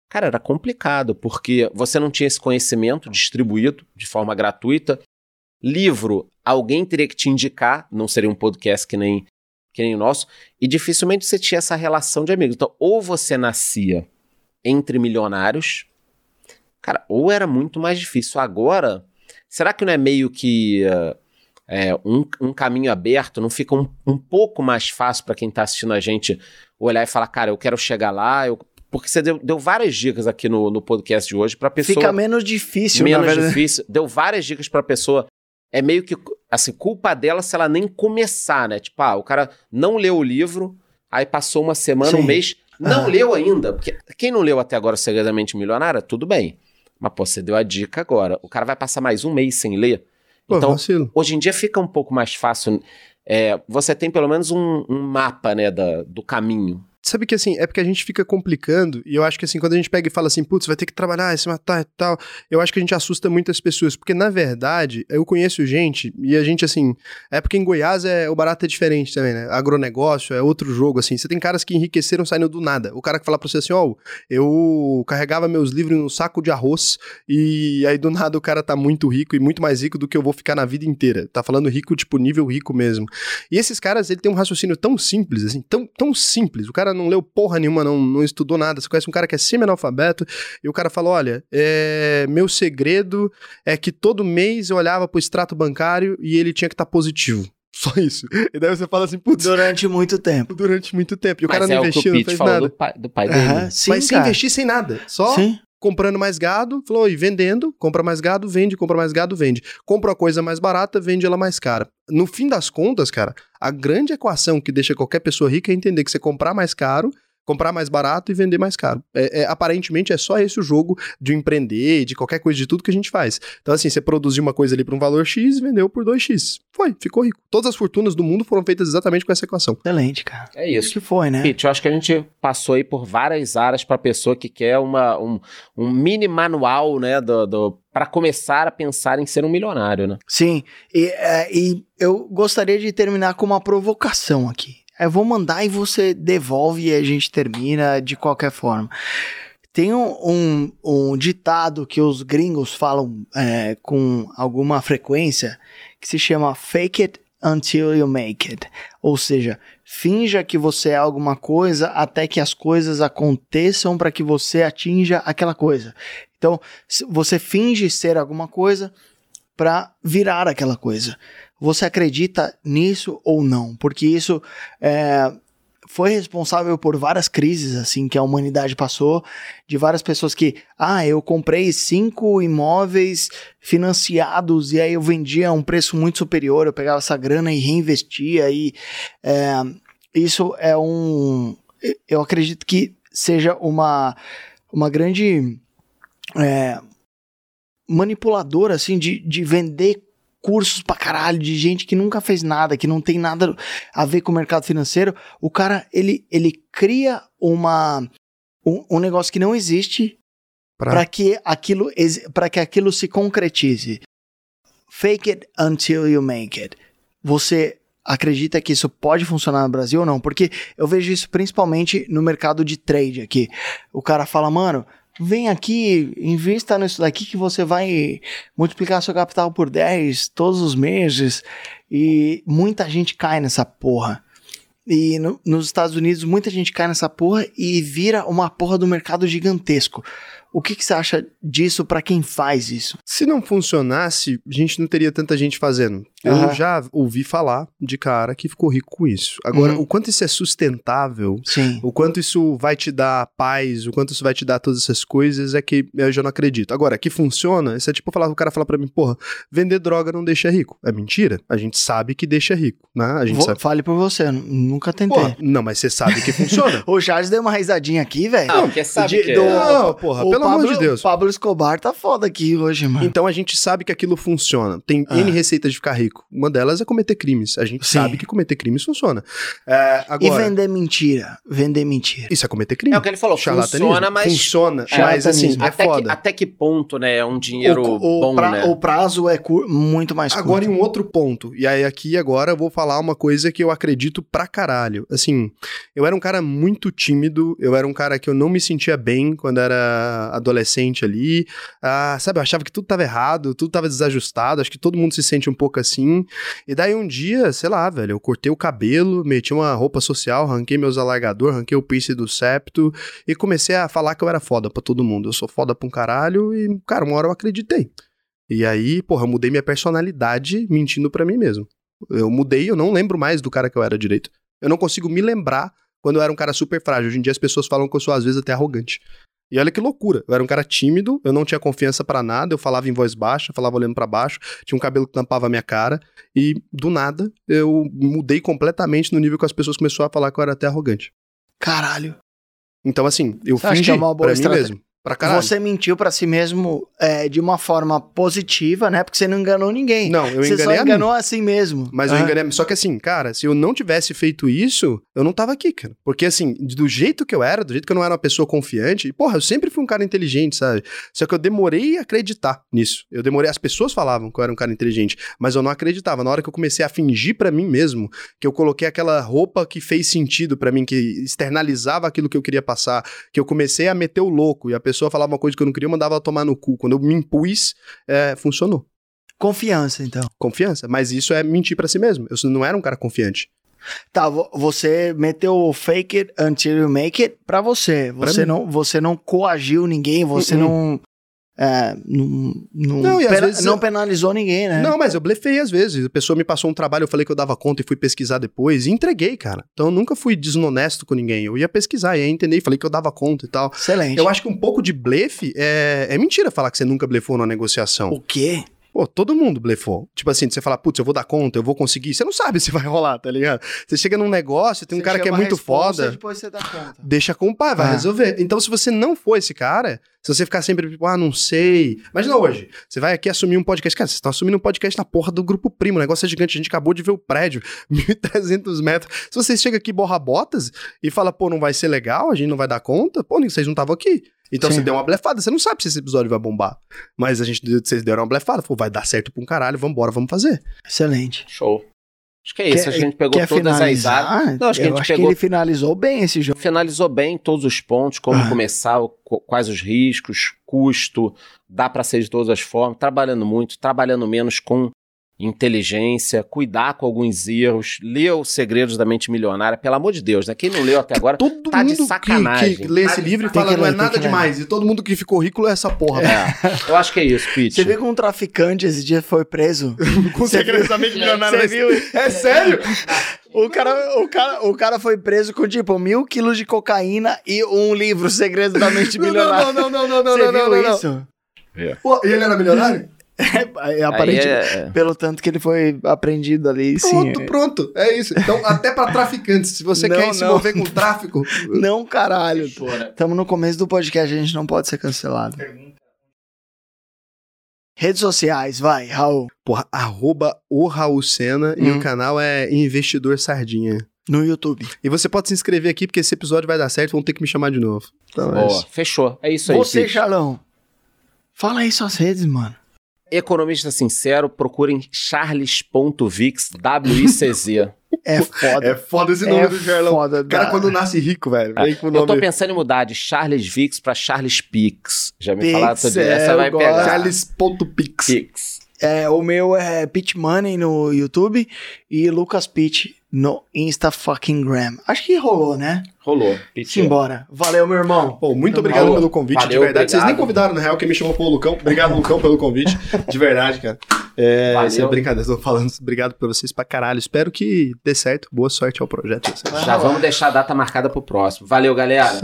Cara, era complicado, porque você não tinha esse conhecimento distribuído de forma gratuita. Livro, alguém teria que te indicar, não seria um podcast que nem, que nem o nosso, e dificilmente você tinha essa relação de amigos. Então, ou você nascia entre milionários, cara, ou era muito mais difícil. Agora, será que não é meio que é, um, um caminho aberto? Não fica um, um pouco mais fácil para quem tá assistindo a gente olhar e falar, cara, eu quero chegar lá, eu... porque você deu, deu várias dicas aqui no, no podcast de hoje pra pessoa Fica menos difícil, menos difícil. Deu várias dicas pra pessoa. É meio que, assim, culpa dela se ela nem começar, né? Tipo, ah, o cara não leu o livro, aí passou uma semana, um Sim. mês, não Ah. leu ainda. Porque quem não leu até agora Segredamente Milionária, tudo bem. Mas, pô, você deu a dica agora. O cara vai passar mais um mês sem ler. Pô, Então, vacilo. hoje em dia fica um pouco mais fácil. É, você tem pelo menos um, um mapa, né, da, do caminho. Sabe que assim, é porque a gente fica complicando, e eu acho que assim, quando a gente pega e fala assim, putz, vai ter que trabalhar, se matar e tal, eu acho que a gente assusta muitas pessoas, porque na verdade, eu conheço gente, e a gente assim, é porque em Goiás é, o barato é diferente também, né? Agronegócio é outro jogo, assim, você tem caras que enriqueceram saindo do nada. O cara que fala pra você assim, ó, eu carregava meus livros num saco de arroz, e aí do nada o cara tá muito rico, e muito mais rico do que eu vou ficar na vida inteira. Tá falando rico, tipo, nível rico mesmo. E esses caras, ele tem um raciocínio tão simples, assim, tão, tão simples. O cara não leu porra nenhuma, não, não estudou nada. Você conhece um cara que é semi-analfabeto e o cara fala: olha, é, meu segredo é que todo mês eu olhava pro extrato bancário e ele tinha que estar positivo. Só isso. E daí você fala assim, putz, Durante muito tempo. durante muito tempo. E o Mas cara é não o investiu, não fez nada. do pai, do pai dele. Sim, Mas sem cara. investir sem nada. Só Sim. Comprando mais gado, falou, e vendendo, compra mais gado, vende, compra mais gado, vende. Compra uma coisa mais barata, vende ela mais cara. No fim das contas, cara, a grande equação que deixa qualquer pessoa rica é entender que você comprar mais caro, comprar mais barato e vender mais caro. É, é, aparentemente é só esse o jogo de empreender, de qualquer coisa, de tudo que a gente faz. Então, assim, você produziu uma coisa ali por um valor X, vendeu por 2X. Foi, ficou rico. Todas as fortunas do mundo foram feitas exatamente com essa equação. Excelente, cara. É Isso isso. que foi, né? Pete, eu acho que a gente passou aí por várias áreas para pessoa que quer uma, um, um mini manual, né, do, do, para começar a pensar em ser um milionário, né? Sim, e, é, e eu gostaria de terminar com uma provocação aqui. Eu vou mandar e você devolve e a gente termina de qualquer forma. Tem um, um, um ditado que os gringos falam é, com alguma frequência que se chama fake it until you make it. Ou seja, finja que você é alguma coisa até que as coisas aconteçam para que você atinja aquela coisa. Então, você finge ser alguma coisa para virar aquela coisa. Você acredita nisso ou não? Porque isso é, foi responsável por várias crises assim que a humanidade passou, de várias pessoas que, ah, eu comprei cinco imóveis financiados e aí eu vendia a um preço muito superior, eu pegava essa grana e reinvestia e é, isso é um, eu acredito que seja uma uma grande é, manipuladora assim de, de vender cursos pra caralho de gente que nunca fez nada, que não tem nada a ver com o mercado financeiro, o cara, ele, ele cria uma um, um negócio que não existe Pra- para que aquilo para que aquilo se concretize. fake it until you make it. Você acredita que isso pode funcionar no Brasil ou não? Porque eu vejo isso principalmente no mercado de trade aqui. O cara fala, mano, vem aqui, invista nisso daqui que você vai multiplicar seu capital por 10 todos os meses. E muita gente cai nessa porra. E no- nos Estados Unidos, muita gente cai nessa porra e vira uma porra do mercado gigantesco. O que, que você acha disso pra quem faz isso? Se não funcionasse, a gente não teria tanta gente fazendo. Eu Aham. já ouvi falar de cara que ficou rico com isso. Agora, Uhum. o quanto isso é sustentável, Sim. o quanto isso vai te dar paz, o quanto isso vai te dar todas essas coisas, é que eu já não acredito. Agora, que funciona, isso é tipo falar, o cara fala pra mim, porra, vender droga não deixa rico. É mentira. A gente sabe que deixa rico, né? A gente Vou- sabe. Fale por você, nunca tentei. Porra, não, mas você sabe que funciona. O Charles deu uma risadinha aqui, velho. Não, porque sabe de- que é. do- Não, porra, O pelo amor Pablo- de Deus. O Pablo Escobar tá foda aqui hoje, mano. Então a gente sabe que aquilo funciona. Tem Ah. N receitas de ficar rico. Uma delas é cometer crimes. A gente Sim. sabe que cometer crimes funciona. É, E agora, vender mentira. Vender mentira. isso é cometer crime. É o que ele falou, funciona, mas Funciona, É. mas assim, Charlatanismo. é até, foda. que, até que ponto, né? É um dinheiro o, o bom, pra- né? o prazo é cur- muito mais curto. Agora, em um outro ponto, e aí aqui agora eu vou falar uma coisa que eu acredito pra caralho. Assim, eu era um cara muito tímido, eu era um cara que eu não me sentia bem quando era adolescente ali. Ah, sabe, eu achava que tudo tava errado, tudo tava desajustado, acho que todo mundo se sente um pouco assim. E daí um dia, sei lá, velho, eu cortei o cabelo, meti uma roupa social, arranquei meus alargador, arranquei o piercing do septo e comecei a falar que eu era foda pra todo mundo. Eu sou foda pra um caralho e, cara, uma hora eu acreditei. E aí, porra, eu mudei minha personalidade mentindo pra mim mesmo. Eu mudei, eu não lembro mais do cara que eu era direito. Eu não consigo me lembrar quando eu era um cara super frágil. Hoje em dia as pessoas falam que eu sou às vezes até arrogante. E olha que loucura. Eu era um cara tímido, eu não tinha confiança pra nada, eu falava em voz baixa, falava olhando pra baixo, tinha um cabelo que tampava a minha cara e do nada eu mudei completamente no nível que as pessoas começaram a falar que eu era até arrogante. Caralho. Então assim, eu Você fingi é boa pra mim estratégia? mesmo. Pra caralho. Você mentiu pra si mesmo é, de uma forma positiva, né? Porque você não enganou ninguém. Não, eu você só enganei a mim. enganou a si mesmo. Mas eu Ah. enganei. Só que assim, cara, se eu não tivesse feito isso, eu não tava aqui, cara. Porque assim, do jeito que eu era, do jeito que eu não era uma pessoa confiante, e porra, eu sempre fui um cara inteligente, sabe? Só que eu demorei a acreditar nisso. Eu demorei. As pessoas falavam que eu era um cara inteligente, mas eu não acreditava. Na hora que eu comecei a fingir pra mim mesmo, que eu coloquei aquela roupa que fez sentido pra mim, que externalizava aquilo que eu queria passar, que eu comecei a meter o louco e a pessoa falava uma coisa que eu não queria, eu mandava ela tomar no cu. Quando eu me impus, é, funcionou Confiança, então. confiança, mas isso é mentir pra si mesmo. Eu não era um cara confiante. Tá, vo- você meteu o fake it until you make it pra você. Pra Você, mim. não, você não coagiu ninguém, você Uh-uh. não. É, não, não, pena- vezes não eu- penalizou ninguém, né? Não, mas eu blefei às vezes. A pessoa me passou um trabalho, eu falei que eu dava conta e fui pesquisar depois e entreguei, cara. Então eu nunca fui desonesto com ninguém. Eu ia pesquisar, ia entender, falei que eu dava conta e tal. Excelente. Eu acho que um pouco de blefe é, é mentira falar que você nunca blefou numa negociação. O quê? Pô, todo mundo blefou. Tipo assim, você fala, putz, eu vou dar conta, eu vou conseguir. Você não sabe se vai rolar, tá ligado? Você chega num negócio, tem um Você cara que é muito foda. Depois você dá conta. Deixa com o pai, vai Ah. resolver. Então, se você não for esse cara, se você ficar sempre tipo, ah, não sei. Imagina hoje, você vai aqui assumir um podcast. Cara, vocês estão assumindo um podcast na porra do Grupo Primo. O negócio é gigante. A gente acabou de ver o prédio, 1.300 metros. Se você chega aqui borra botas e fala, pô, não vai ser legal, a gente não vai dar conta, pô, vocês não estavam aqui. Então Sim. você deu uma blefada, você não sabe se esse episódio vai bombar. Mas a gente, vocês deram uma blefada, falou, vai dar certo pra um caralho, vambora, vamos fazer. Excelente. Show. Acho que é isso. Quer- a gente pegou todas as finalizar? áreas. Não, acho que a gente acho pegou- que ele finalizou bem esse jogo. Finalizou bem todos os pontos, como Ah. começar, quais os riscos, custo, dá para ser de todas as formas, trabalhando muito, trabalhando menos com inteligência, cuidar com alguns erros, ler os segredos da mente milionária, pelo amor de Deus, né? Quem não leu até agora, Todo tá de mundo que- sacanagem. que, lê Tá esse de livro e fala, que não é ler, nada que ler. demais. E todo mundo que ficou rico é essa porra. é, eu acho que é isso, Pete. Você viu que um traficante esse dia foi preso? Com segredamente milionário. Você viu? É sério? O cara, o, cara, o cara foi preso com tipo mil quilos de cocaína e um livro, Segredos da Mente Milionária. Não, não, não, não, não, Você não, não, viu não, não. isso? Pô, e ele era milionário? É, Aí aparentemente, é- pelo tanto que ele foi apreendido ali, sim. Pronto, pronto. É isso. Então, até pra traficantes, se você Não, quer se não. mover com tráfico, Não, caralho. Estamos no começo do podcast, a gente não pode ser cancelado. Redes sociais, vai, Raul. porra, arroba o Raul Senna e Hum. o canal é Investidor Sardinha. No YouTube. E você pode se inscrever aqui, porque esse episódio vai dar certo, vão ter que me chamar de novo. Então, é Boa, isso. fechou. É isso aí, Você. Charlão. Fala aí suas redes, mano. Economista sincero, procurem charles.vix, W-I-C-Z. É foda. É foda esse nome É do Charlão. foda. O cara da- quando nasce rico, velho, vem com o Eu tô nome... pensando em mudar de Charles Vix pra Charles Pix. Já me Pix, falaram dia. é, Essa vai gosto. pegar. Charles.pix. Pix. É, o meu é Pitch Money no YouTube e Lucas Pitch no Insta fucking Gram. Acho que rolou, né? Rolou. Simbora. Valeu, meu irmão. Pô, muito Tamo obrigado pelo convite, Valeu, de verdade. Vocês nem obrigado. convidaram, na real, quem me chamou foi o Lucão. Obrigado, Lucão, pelo convite. De verdade, cara. É, Valeu. isso é brincadeira, tô falando. Obrigado pra vocês pra caralho. Espero que dê certo. Boa sorte ao projeto. Já vamos deixar a data marcada pro próximo. Valeu, galera.